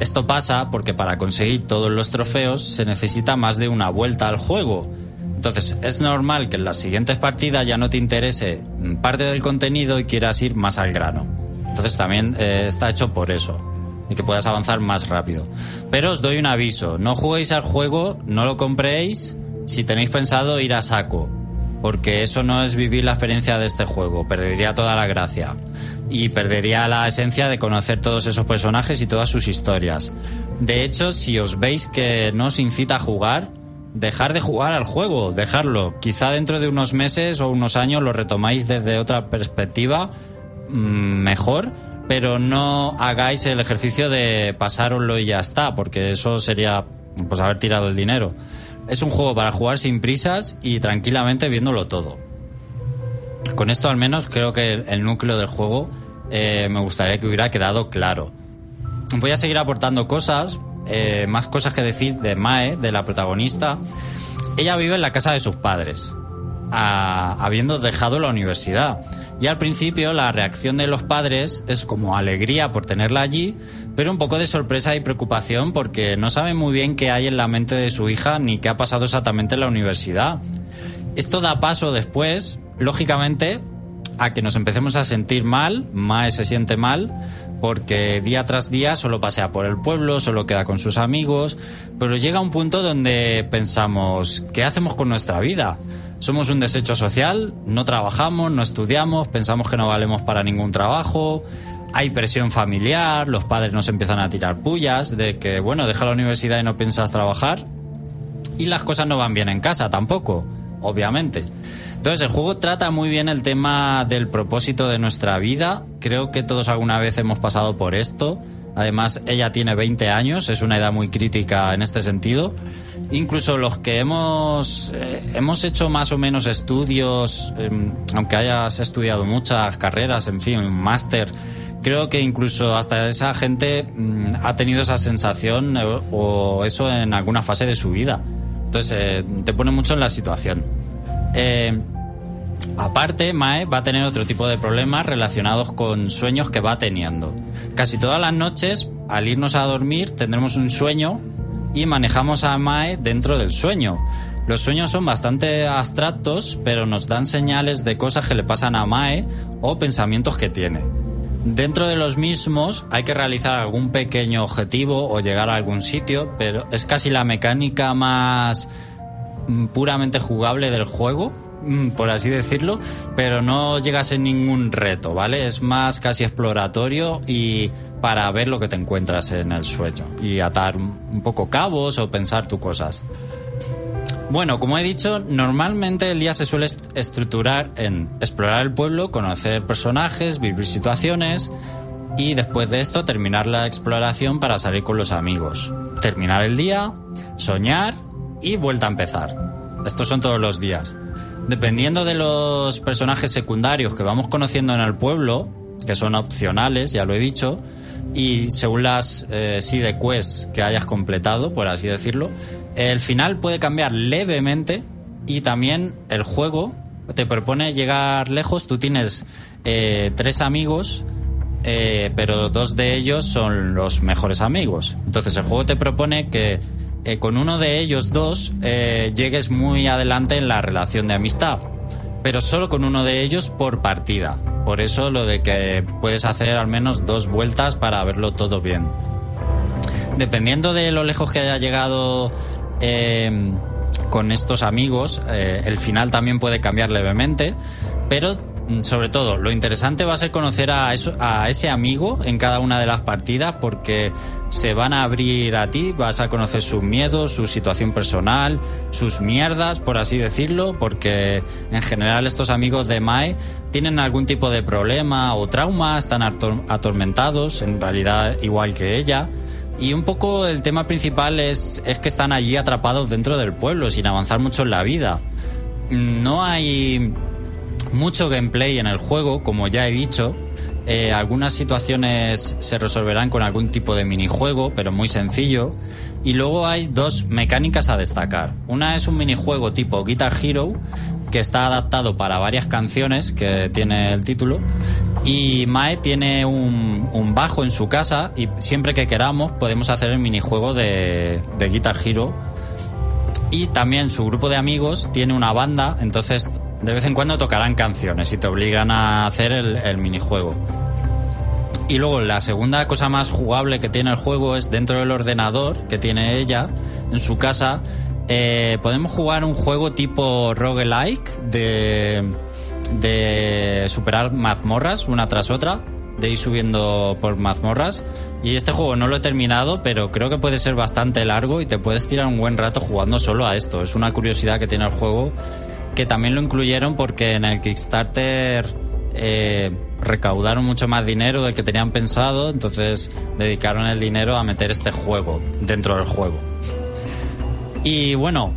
esto pasa porque para conseguir todos los trofeos se necesita más de una vuelta al juego. Entonces es normal que en las siguientes partidas ya no te interese parte del contenido y quieras ir más al grano. Entonces también eh, está hecho por eso y que puedas avanzar más rápido. Pero os doy un aviso, no juguéis al juego, no lo compréis si tenéis pensado ir a saco. porque eso no es vivir la experiencia de este juego, perdería toda la gracia y perdería la esencia de conocer todos esos personajes y todas sus historias. De hecho, si os veis que no os incita a jugar, dejar de jugar al juego, dejarlo. Quizá dentro de unos meses o unos años lo retomáis desde otra perspectiva mm, mejor, pero no hagáis el ejercicio de pasároslo y ya está, porque eso sería pues haber tirado el dinero. Es un juego para jugar sin prisas y tranquilamente viéndolo todo. Con esto al menos creo que el, núcleo del juego eh, me gustaría que hubiera quedado claro. Voy a seguir aportando cosas, eh, más cosas que decir de Mae, de la protagonista. Ella vive en la casa de sus padres, habiendo dejado la universidad. Y al principio la reacción de los padres es como alegría por tenerla allí, pero un poco de sorpresa y preocupación porque no saben muy bien qué hay en la mente de su hija ni qué ha pasado exactamente en la universidad. Esto da paso después, lógicamente, a que nos empecemos a sentir mal, Mae se siente mal, porque día tras día solo pasea por el pueblo, solo queda con sus amigos, pero llega un punto donde pensamos, ¿qué hacemos con nuestra vida? Somos un desecho social, no trabajamos, no estudiamos, pensamos que no valemos para ningún trabajo, hay presión familiar, los padres nos empiezan a tirar pullas de que, bueno, deja la universidad y no piensas trabajar, y las cosas no van bien en casa tampoco, obviamente. Entonces, el juego trata muy bien el tema del propósito de nuestra vida. Creo que todos alguna vez hemos pasado por esto. Además, ella tiene 20 años, es una edad muy crítica en este sentido. Incluso los que hemos, eh, hemos hecho más o menos estudios, em, aunque hayas estudiado muchas carreras, en fin, un máster, creo que incluso hasta esa gente mm, ha tenido esa sensación eh, o eso en alguna fase de su vida. Entonces, eh, te pone mucho en la situación. Eh, aparte, Mae va a tener otro tipo de problemas relacionados con sueños que va teniendo. Casi todas las noches, al irnos a dormir, tendremos un sueño y manejamos a Mae dentro del sueño. Los sueños son bastante abstractos, pero nos dan señales de cosas que le pasan a Mae o pensamientos que tiene. Dentro de los mismos hay que realizar algún pequeño objetivo o llegar a algún sitio, pero es casi la mecánica más puramente jugable del juego, mm, por así decirlo, pero no llegas en ningún reto, ¿vale? Es más casi exploratorio y para ver lo que te encuentras en el sueño y atar un poco cabos o pensar tus cosas. Bueno, como he dicho, normalmente el día se suele estructurar en explorar el pueblo, conocer personajes, vivir situaciones y después de esto terminar la exploración para salir con los amigos. Terminar el día, soñar y vuelta a empezar. Estos son todos los días. Dependiendo de los personajes secundarios que vamos conociendo en el pueblo, que son opcionales, ya lo he dicho, y según las eh, quests que hayas completado, por así decirlo, el final puede cambiar levemente y también el juego te propone llegar lejos. Tú tienes eh, tres amigos, eh, pero dos de ellos son los mejores amigos. Entonces el juego te propone que eh, con uno de ellos dos eh, llegues muy adelante en la relación de amistad, pero solo con uno de ellos por partida. Por eso lo de que puedes hacer al menos dos vueltas para verlo todo bien. Dependiendo de lo lejos que haya llegado eh, con estos amigos, el final también puede cambiar levemente, pero Mm, sobre todo, lo interesante va a ser conocer a, a ese amigo en cada una de las partidas porque se van a abrir a ti, vas a conocer sus miedos, su situación personal, sus mierdas, por así decirlo, porque en general estos amigos de Mae tienen algún tipo de problema o trauma, están atormentados, en realidad igual que ella. Y un poco el tema principal es, es que están allí atrapados dentro del pueblo, sin avanzar mucho en la vida. No hay mucho gameplay en el juego, como ya he dicho. Eh, algunas situaciones se resolverán con algún tipo de minijuego, pero muy sencillo. Y luego hay dos mecánicas a destacar. Una es un minijuego tipo Guitar Hero, que está adaptado para varias canciones, que tiene el título. Y Mae tiene un, bajo en su casa y siempre que queramos podemos hacer el minijuego de, de Guitar Hero. Y también su grupo de amigos tiene una banda, entonces de vez en cuando tocarán canciones y te obligan a hacer el, minijuego. Y luego la segunda cosa más jugable que tiene el juego es dentro del ordenador que tiene ella en su casa. Eh, podemos jugar un juego tipo roguelike de, de superar mazmorras una tras otra, de ir subiendo por mazmorras. Y este juego no lo he terminado, pero creo que puede ser bastante largo y te puedes tirar un buen rato jugando solo a esto. Es una curiosidad que tiene el juego, que también lo incluyeron porque en el Kickstarter eh, recaudaron mucho más dinero del que tenían pensado, entonces dedicaron el dinero a meter este juego dentro del juego. Y bueno,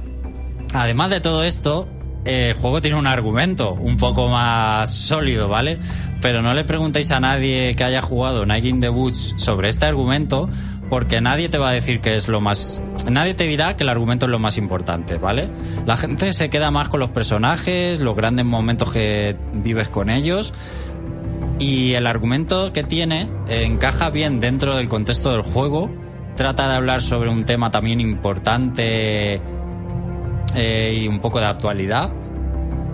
además de todo esto, eh, el juego tiene un argumento un poco más sólido, ¿vale? Pero no le preguntéis a nadie que haya jugado Night in the Woods sobre este argumento, porque nadie te va a decir que es lo más. Nadie te dirá que el argumento es lo más importante, ¿vale? La gente se queda más con los personajes, los grandes momentos que vives con ellos. Y el argumento que tiene encaja bien dentro del contexto del juego. Trata de hablar sobre un tema también importante eh, y un poco de actualidad.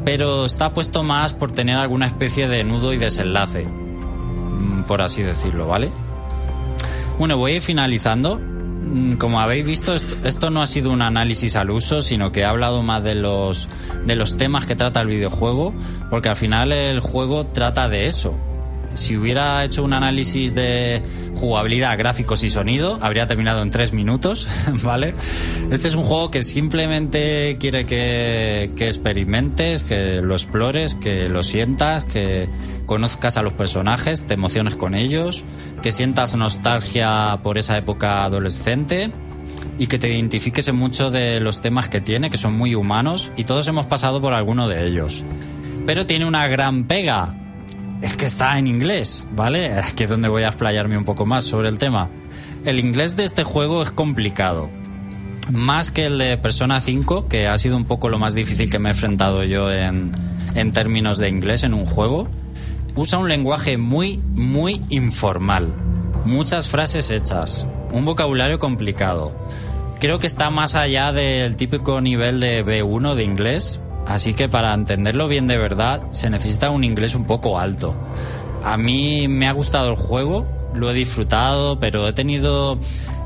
Pero está puesto más por tener alguna especie de nudo y desenlace. mm, Por así decirlo, ¿vale? Bueno, voy a ir finalizando. Mm, Como habéis visto, esto, esto no ha sido un análisis al uso, sino que he hablado más de los, de los temas que trata el videojuego, porque al final el juego trata de eso. Si hubiera hecho un análisis de jugabilidad, gráficos y sonido, habría terminado en tres minutos, [laughs] ¿vale? Este es un juego que simplemente quiere que, que experimentes, que lo explores, que lo sientas, que conozcas a los personajes, te emociones con ellos, que sientas nostalgia por esa época adolescente y que te identifiques en muchos de los temas que tiene, que son muy humanos y todos hemos pasado por alguno de ellos. Pero tiene una gran pega, es que está en inglés, ¿vale? [laughs] Aquí es donde voy a explayarme un poco más sobre el tema. El inglés de este juego es complicado. Más que el de Persona 5, que ha sido un poco lo más difícil que me he enfrentado yo en, en términos de inglés en un juego. Usa un lenguaje muy, muy informal. Muchas frases hechas. Un vocabulario complicado. Creo que está más allá del típico nivel de B1 de inglés, Así que para entenderlo bien de verdad se necesita un inglés un poco alto. A mí me ha gustado el juego, lo he disfrutado, pero he tenido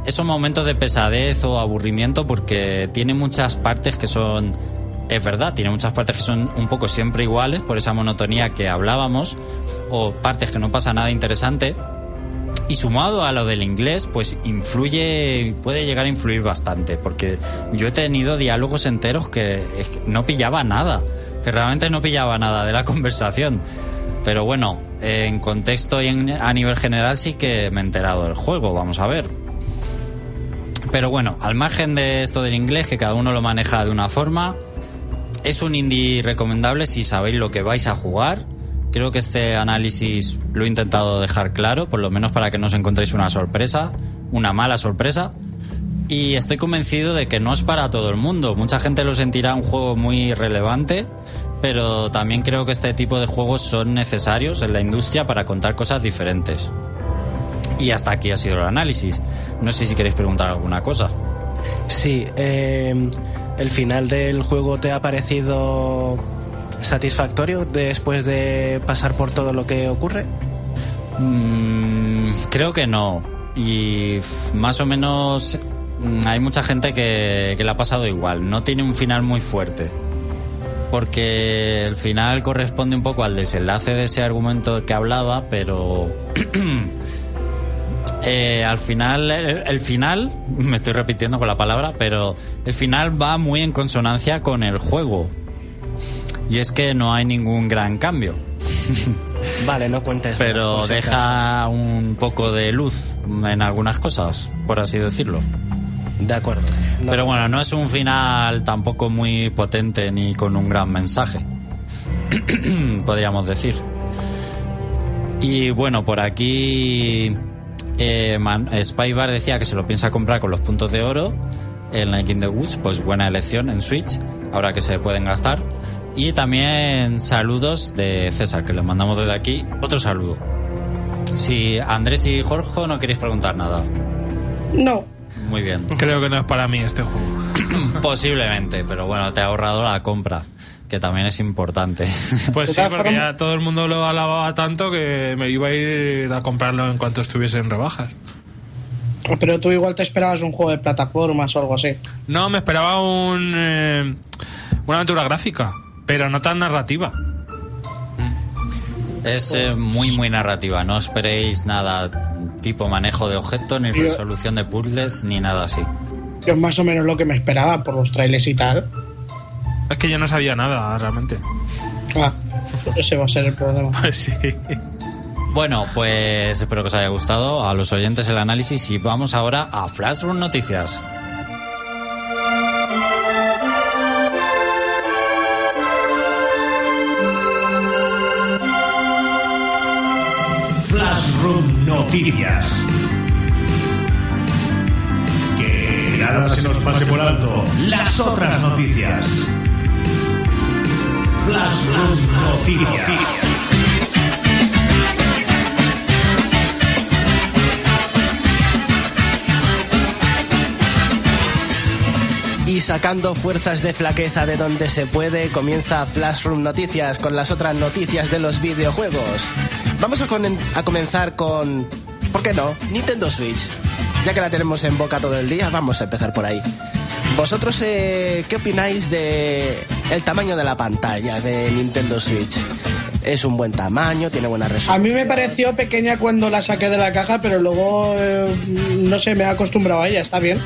esos momentos de pesadez o aburrimiento porque tiene muchas partes que son... Es verdad, tiene muchas partes que son un poco siempre iguales por esa monotonía que hablábamos o partes que no pasa nada interesante. Y sumado a lo del inglés, pues influye, puede llegar a influir bastante, porque yo he tenido diálogos enteros que no pillaba nada, que realmente no pillaba nada de la [laughs] conversación. Pero bueno, en contexto y a nivel general sí que me he enterado del juego, vamos a ver. Pero bueno, al margen de esto del inglés, que cada uno lo maneja de una forma, es un indie recomendable si sabéis lo que vais a jugar. Creo que este análisis lo he intentado dejar claro, por lo menos para que no os encontréis una sorpresa, una mala sorpresa. Y estoy convencido de que no es para todo el mundo. Mucha gente lo sentirá un juego muy relevante, pero también creo que este tipo de juegos son necesarios en la industria para contar cosas diferentes. Y hasta aquí ha sido el análisis. No sé si queréis preguntar alguna cosa. Sí, eh, ¿el final del juego te ha parecido satisfactorio después de pasar por todo lo que ocurre? Mm, creo que no. Y más o menos mm, hay mucha gente que, que le ha pasado igual. No tiene un final muy fuerte. Porque el final corresponde un poco al desenlace de ese argumento que hablaba, pero [clears throat] eh, al final, el final, [laughs] me estoy repitiendo con la palabra, pero el final va muy en consonancia con el juego. Y es que no hay ningún gran cambio. [laughs] Vale, no cuentes. Pero deja un poco de luz en algunas cosas, por así decirlo. De acuerdo. No- Pero bueno, no es un final tampoco muy potente ni con un gran mensaje, [clears throat] podríamos decir. Y bueno, por aquí eh, Man- Spybar decía que se lo piensa comprar con los puntos de oro. El Nike in the Woods, pues buena elección en Switch, ahora que se pueden gastar. Y también saludos de César, que le mandamos desde aquí. Otro saludo. Si Andrés y Jorge no queréis preguntar nada. No. Muy bien. Creo que no es para mí este juego. [coughs] Posiblemente, pero bueno, te ha ahorrado la compra, que también es importante. [laughs] Pues sí, porque ya todo el mundo lo alababa tanto que me iba a ir a comprarlo en cuanto estuviese en rebajas. Pero tú igual te esperabas un juego de plataformas o algo así. No, me esperaba un, eh, una aventura gráfica, pero no tan narrativa. Es eh, muy, muy narrativa. No esperéis nada tipo manejo de objetos, ni Yo- resolución de puzzles, ni nada así. Es más o menos lo que me esperaba por los trailers y tal. Es que yo no sabía nada, realmente. Ah, ese va a ser el problema. [laughs] Pues sí. Bueno, pues espero que os haya gustado a los oyentes el análisis y vamos ahora a Flashroom Noticias. Noticias. Que nada se nos pase por alto las otras noticias. Flashroom Noticias. Y sacando fuerzas de flaqueza de donde se puede, comienza Flashroom Noticias con las otras noticias de los videojuegos. Vamos a comenzar con, ¿por qué no? Nintendo Switch. Ya que la tenemos en boca todo el día, vamos a empezar por ahí. ¿Vosotros eh, qué opináis de el tamaño de la pantalla de Nintendo Switch? ¿Es un buen tamaño? ¿Tiene buena A resolución? mí me pareció pequeña cuando la saqué de la caja, pero luego, eh, no sé, me he acostumbrado a ella, está bien.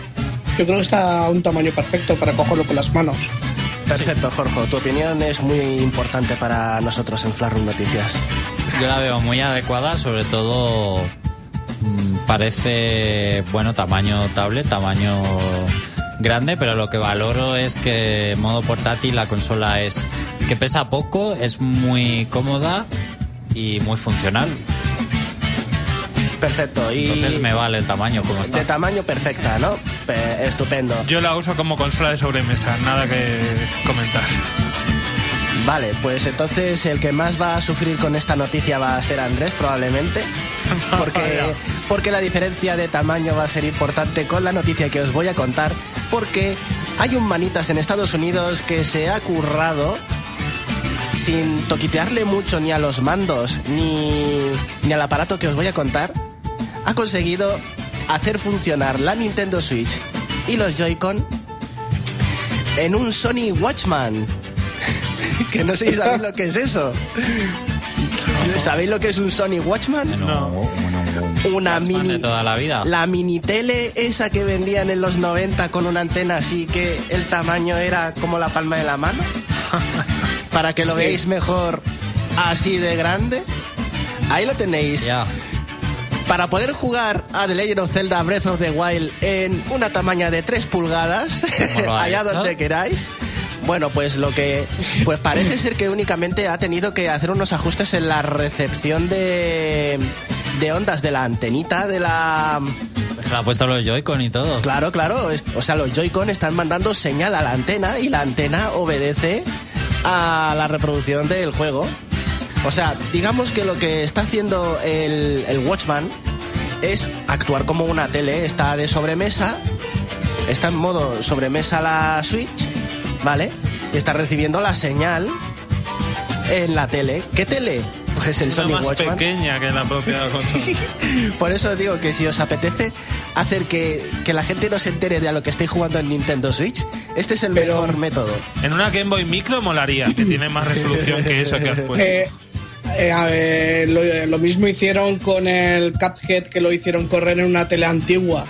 Yo creo que está a un tamaño perfecto para cogerlo con las manos. Perfecto, Jorge. Tu opinión es muy importante para nosotros en Flashroom Noticias. Yo la veo muy adecuada, sobre todo parece, bueno, tamaño tablet, tamaño grande, pero lo que valoro es que en modo portátil la consola es que pesa poco, es muy cómoda y muy funcional. Perfecto. Y Entonces me vale el tamaño como está. de tamaño perfecta, ¿no? Pe- estupendo. Yo la uso como consola de sobremesa, nada que comentar. Vale, pues entonces el que más va a sufrir con esta noticia va a ser Andrés, probablemente. [laughs] Porque, porque la diferencia de tamaño va a ser importante con la noticia que os voy a contar. Porque hay un manitas en Estados Unidos que se ha currado sin toquitearle mucho ni a los mandos ni, ni al aparato que os voy a contar. Ha conseguido hacer funcionar la Nintendo Switch y los Joy-Con en un Sony Watchman. [laughs] que no sé si sabéis lo que es eso. ¿Sabéis lo que es un Sony Watchman? Bueno, No. Una Watchman mini. de toda la vida. La mini tele, esa que vendían en los 90 con una antena así que el tamaño era como la palma de la mano. [laughs] Para que lo Sí. veáis mejor así de grande. Ahí lo tenéis. Ya. Para poder jugar a The Legend of Zelda Breath of the Wild en una tamaña de 3 pulgadas, ¿Cómo lo ha [laughs] allá hecho? donde queráis. Bueno, pues lo que. Pues parece ser que únicamente ha tenido que hacer unos ajustes en la recepción de. de ondas de la antenita de la. Le ha puesto los Joy-Con y todo. Claro, claro. O sea, los Joy-Con están mandando señal a la antena y la antena obedece a la reproducción del juego. O sea, digamos que lo que está haciendo el, el Watchman es actuar como una tele. Está de sobremesa, está en modo sobremesa la Switch, ¿vale? Y está recibiendo la señal en la tele. ¿Qué tele? Pues el Una Sony más Watchman. pequeña que la propia [laughs] consola. Por eso digo que si os apetece hacer que, que la gente no se entere de a lo que estáis jugando en Nintendo Switch, este es el Pero- mejor método. En una Game Boy Micro molaría, que tiene más resolución que eso que has puesto. Eh, eh, a ver, lo, lo mismo hicieron con el Cuphead, que lo hicieron correr en una tele antigua.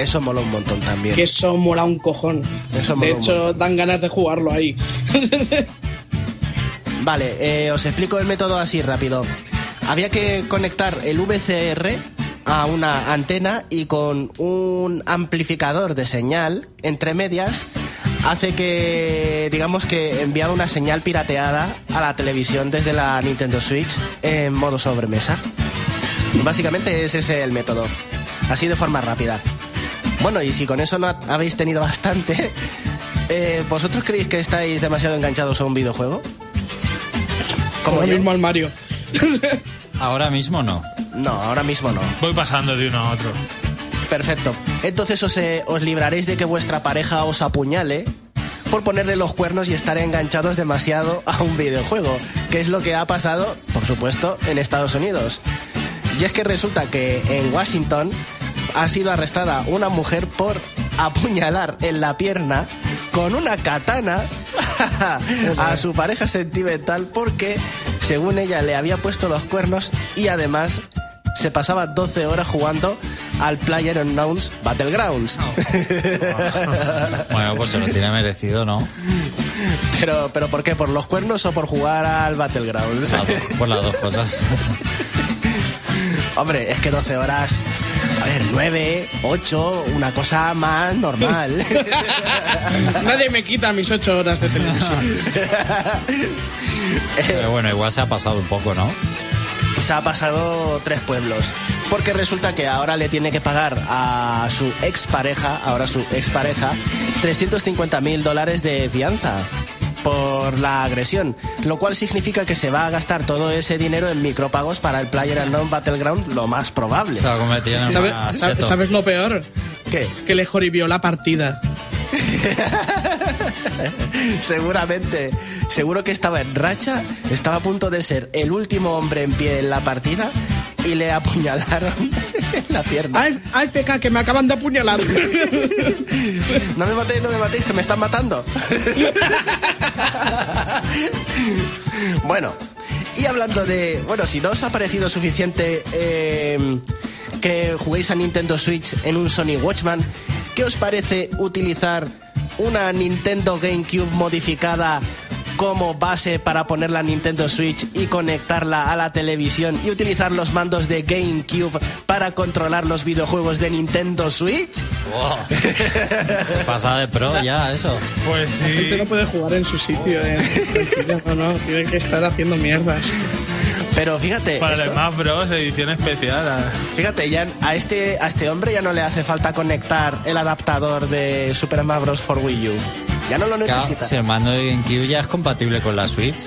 Eso mola un montón también. Que eso mola un cojón. Eso mola de hecho, dan ganas de jugarlo ahí. [laughs] [laughs] Vale, eh, os explico el método así rápido. Había que conectar el VCR a una antena y con un amplificador de señal entre medias hace que, digamos que enviaba una señal pirateada a la televisión desde la Nintendo Switch en modo sobremesa. Básicamente ese es el método. Así de forma rápida. Bueno, y si con eso no ha- habéis tenido bastante, eh, ¿vosotros creéis que estáis demasiado enganchados a un videojuego? Como Como yo. mismo al Mario. Ahora mismo no. No, ahora mismo no. Voy pasando de uno a otro. Perfecto. Entonces os, eh, os libraréis de que vuestra pareja os apuñale por ponerle los cuernos y estar enganchados demasiado a un videojuego, que es lo que ha pasado, por supuesto, en Estados Unidos. Y es que resulta que en Washington ha sido arrestada una mujer por apuñalar en la pierna con una katana [laughs] a su pareja sentimental porque, según ella, le había puesto los cuernos y además se pasaba 12 horas jugando al Player Unknowns Battlegrounds. [laughs] Bueno, pues se lo tiene merecido, ¿no? pero, pero ¿por qué? ¿Por los cuernos o por jugar al Battlegrounds? Por las dos cosas. [laughs] Hombre, es que 12 horas. A ver, 9, 8, una cosa más normal. [laughs] Nadie me quita mis ocho horas de televisión. [laughs] Pero bueno, igual se ha pasado un poco, ¿no? se ha pasado tres pueblos. Porque resulta que ahora le tiene que pagar a su expareja, ahora su expareja, 350 mil dólares de fianza por la agresión, lo cual significa que se va a gastar todo ese dinero en micropagos para el Player Unknown Battleground, lo más probable. Se va a convertir en ¿Sabes. ¿Sabes lo peor? ¿Qué? Que le joribió la partida. [laughs] Seguramente, seguro que estaba en racha, estaba a punto de ser el último hombre en pie en la partida y le apuñalaron [laughs] la pierna. ¡Ay, que me acaban de apuñalar! [laughs] No me matéis, no me matéis, que me están matando. [laughs] bueno, y hablando de... Bueno, si no os ha parecido suficiente eh, que juguéis a Nintendo Switch en un Sony Watchman, ¿qué os parece utilizar una Nintendo GameCube modificada como base para poner la Nintendo Switch y conectarla a la televisión y utilizar los mandos de GameCube para controlar los videojuegos de Nintendo Switch? Wow. Se pasa de pro ya, eso. Pues La gente sí. no puede jugar en su sitio, eh. Tranquila, No, no, tiene que estar haciendo mierdas. Pero fíjate, Para el esto- Smash Bros. edición especial. fíjate, ya a este, a este hombre ya no le hace falta conectar el adaptador de Super Smash Bros. for Wii U. Ya no lo Claro, necesita. si el mando de GameCube ya es compatible con la Switch.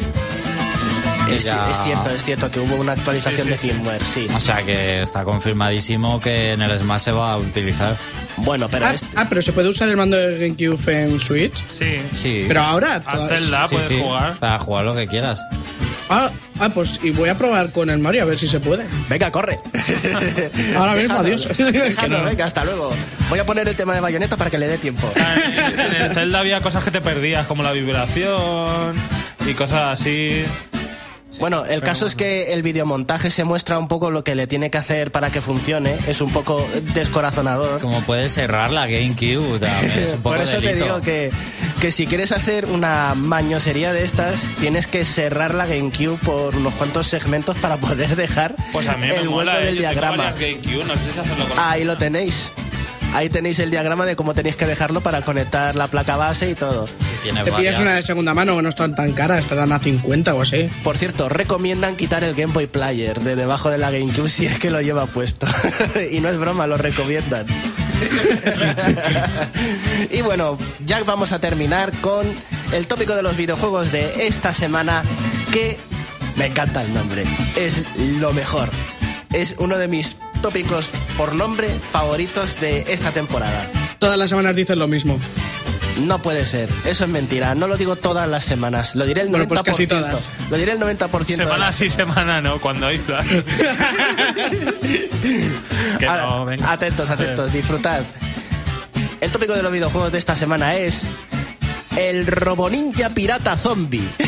es, ya- es cierto, es cierto que hubo una actualización Sí, sí, de firmware, sí. O sea que está confirmadísimo que en el Smash se va a utilizar. Bueno, pero Ah, este- ah, pero se puede usar el mando de GameCube en Switch. Sí. Sí. Pero ahora. A todas- Zelda Sí, puedes sí, jugar. Para jugar lo que quieras. Ah, ah, pues y voy a probar con el Mario a ver si se puede. venga, corre. [laughs] Ahora mismo, adiós. [laughs] Déjalo, Que no. venga, hasta luego. Voy a poner el tema de bayoneta para que le dé tiempo. En el Zelda había cosas que te perdías, como la vibración y cosas así. Bueno, el caso es que el videomontaje se muestra un poco lo que le tiene que hacer para que funcione. Es un poco descorazonador. Como puedes cerrar la GameCube, también es un [laughs] poco Por eso te delito. digo que, que si quieres hacer una mañosería de estas, tienes que cerrar la GameCube por unos cuantos segmentos para poder dejar Pues a mí me el mola, hueco eh. del Yo diagrama. GameCube, no sé si hacerlo con Ahí lo tenéis. Ahí tenéis el diagrama de cómo tenéis que dejarlo para conectar la placa base y todo. Si tienes Te pillas varias. una de segunda mano que no están tan caras, estarán a 50 o así. Por cierto, recomiendan quitar el Game Boy Player de debajo de la GameCube si es que lo lleva puesto. [laughs] y no es broma, lo recomiendan. [laughs] y bueno, ya vamos a terminar con el tópico de los videojuegos de esta semana que me encanta el nombre. Es lo mejor. Es uno de mis tópicos por nombre favoritos de esta temporada. Todas las semanas dicen lo mismo. No puede ser, eso es mentira. No lo digo todas las semanas, lo diré el 90%. Bueno, pues casi todas. Lo diré el 90% de Semana sí, semana no, cuando hay flash. [laughs] que no, venga. Atentos, atentos, disfrutad. El tópico de los videojuegos de esta semana es el Roboninja Pirata Zombie. [laughs]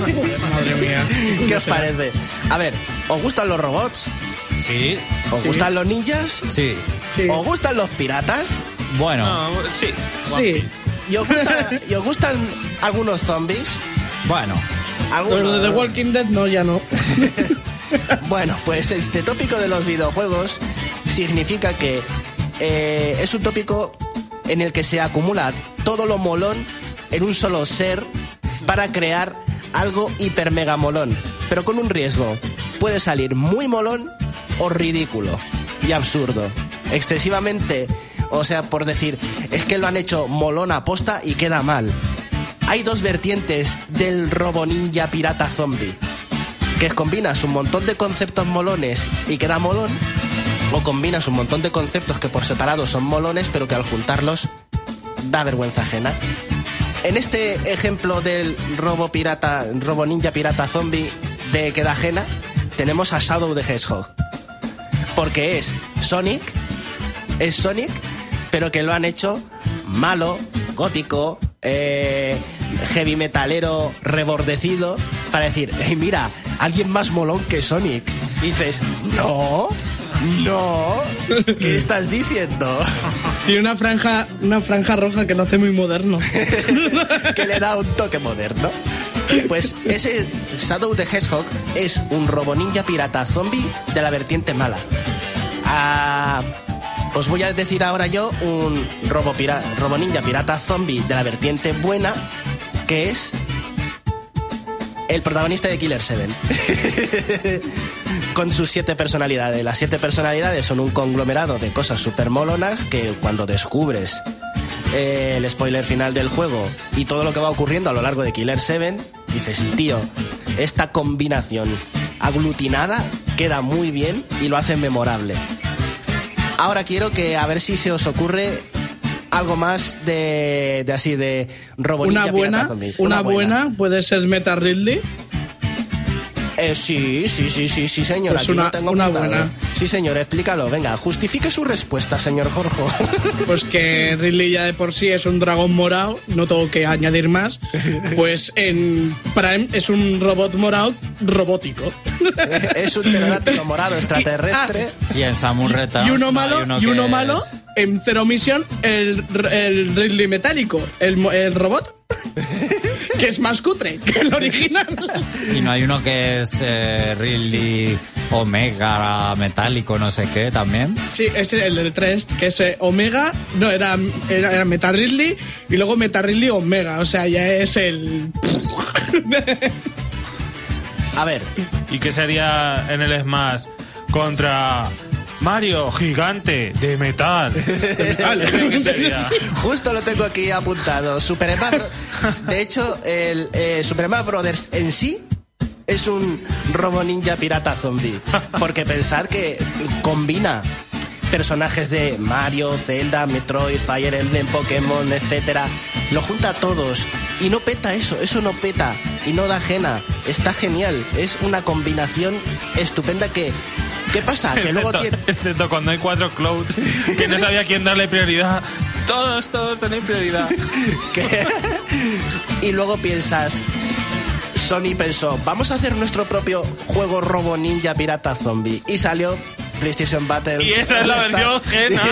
[laughs] Madre mía. ¿Qué os parece? A ver, ¿os gustan los robots? Sí, ¿Os Sí. gustan los ninjas? sí. Sí. ¿Os gustan los piratas? Bueno, No, sí. Sí. ¿Y os, gusta- [laughs] y os gustan algunos zombies? bueno. Pero de The Walking Dead no, ya no. [laughs] Bueno, pues este tópico de los videojuegos significa que eh, es un tópico en el que se acumula todo lo molón en un solo ser para crear algo hiper mega molón, pero con un riesgo. Puede salir muy molón o ridículo y absurdo. Excesivamente, o sea, por decir, es que lo han hecho molón a posta y queda mal. Hay dos vertientes del robo ninja pirata zombie que combinas un montón de conceptos molones y queda molón, o combinas un montón de conceptos que por separado son molones, pero que al juntarlos da vergüenza ajena. En este ejemplo del robo pirata, robo ninja pirata zombie de queda ajena, tenemos a Shadow the Hedgehog. Porque es Sonic es Sonic, pero que lo han hecho malo, gótico, eh, heavy metalero, rebordecido, para decir, hey, mira, alguien más molón que Sonic. Y dices, no, no, ¿qué [laughs] estás diciendo? Tiene una franja, una franja roja que lo hace muy moderno. [laughs] que le da un toque moderno. Pues ese Shadow the Hedgehog es un robo ninja pirata zombie de la vertiente mala. Ah, os voy a decir ahora yo un robo, pirata zombie de la vertiente buena, que es el protagonista de Killer 7. [laughs] Con sus siete personalidades. Las siete personalidades son un conglomerado de cosas súper molonas que cuando descubres eh, el spoiler final del juego y todo lo que va ocurriendo a lo largo de Killer 7, dices, tío, esta combinación aglutinada queda muy bien y lo hace memorable. Ahora quiero que a ver si se os ocurre algo más de, de así de robo Una buena, una buena puede ser Meta Ridley. Eh, sí, sí, sí, sí, sí, señor. Pues aquí una- lo tengo una buena. Sí, señor, explícalo. Venga, justifique su respuesta, señor Jorge. [laughs] Pues que Ridley ya de por sí es un dragón morado, no tengo que añadir más. Pues en Prime es un robot morado robótico. es un pterodáctilo [laughs] morado extraterrestre. Y en Samus Returns y uno malo, uno y que uno malo es- en Zero Mission, el, el Ridley metálico, el, mo- el robot, [laughs] que es más cutre que el original. Y no hay uno que es eh, Ridley Omega metálico, no sé qué, también. Sí, es el del 3, que es eh, Omega, no, era, era, era Meta Ridley y luego Meta Ridley Omega, o sea, ya es el... [laughs] A ver, ¿Y qué sería en el Smash contra Mario gigante de metal? [laughs] ¿Qué sería? justo lo tengo aquí apuntado. Super Bro- De hecho, el eh, Super Smash Brothers en sí es un robo ninja pirata zombie. Porque pensad que combina personajes de Mario, Zelda, Metroid, Fire Emblem, Pokémon, etcétera. Lo junta a todos. Y no peta eso, eso no peta. Y no da ajena. Está genial. Es una combinación estupenda que. ¿Qué pasa? Que luego Excepto, tiene. excepto cuando hay cuatro clouds que no sabía quién darle prioridad. Todos, todos tenéis prioridad. [laughs] y luego piensas, Sony pensó, vamos a hacer nuestro propio juego robo ninja pirata zombie. Y salió PlayStation Battle. Y esa es la versión Gena. [laughs]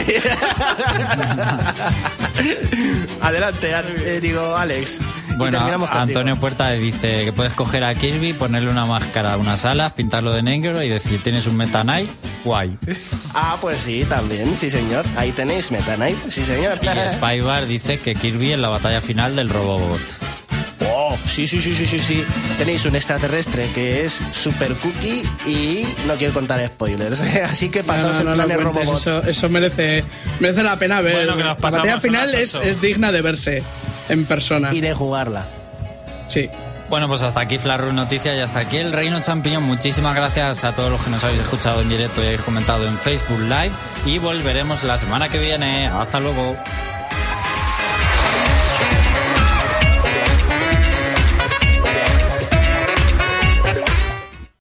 Adelante, eh, digo, Alex. Bueno. Antonio Puerta dice que puedes coger a Kirby, ponerle una máscara, unas alas, pintarlo de negro y decir, tienes un Meta Knight, guay. [laughs] Ah, pues sí, también, sí señor. Ahí tenéis Meta Knight, sí señor. Y Spybar dice que Kirby en la batalla final del Robobot. Sí, sí, sí, sí, sí, sí. Tenéis un extraterrestre que es super cookie y no quiero contar spoilers. [laughs] Así que No, pasaos no, el no, plan no cuentes, Robobot. eso, eso merece, merece la pena ver. Bueno, que nos la batalla final es, es digna de verse en persona. Y de jugarla. Sí. Bueno, pues hasta aquí Flarru Noticias y hasta aquí el Reino Champiñón. Muchísimas gracias a todos los que nos habéis escuchado en directo y habéis comentado en Facebook Live. Y volveremos la semana que viene. Hasta luego.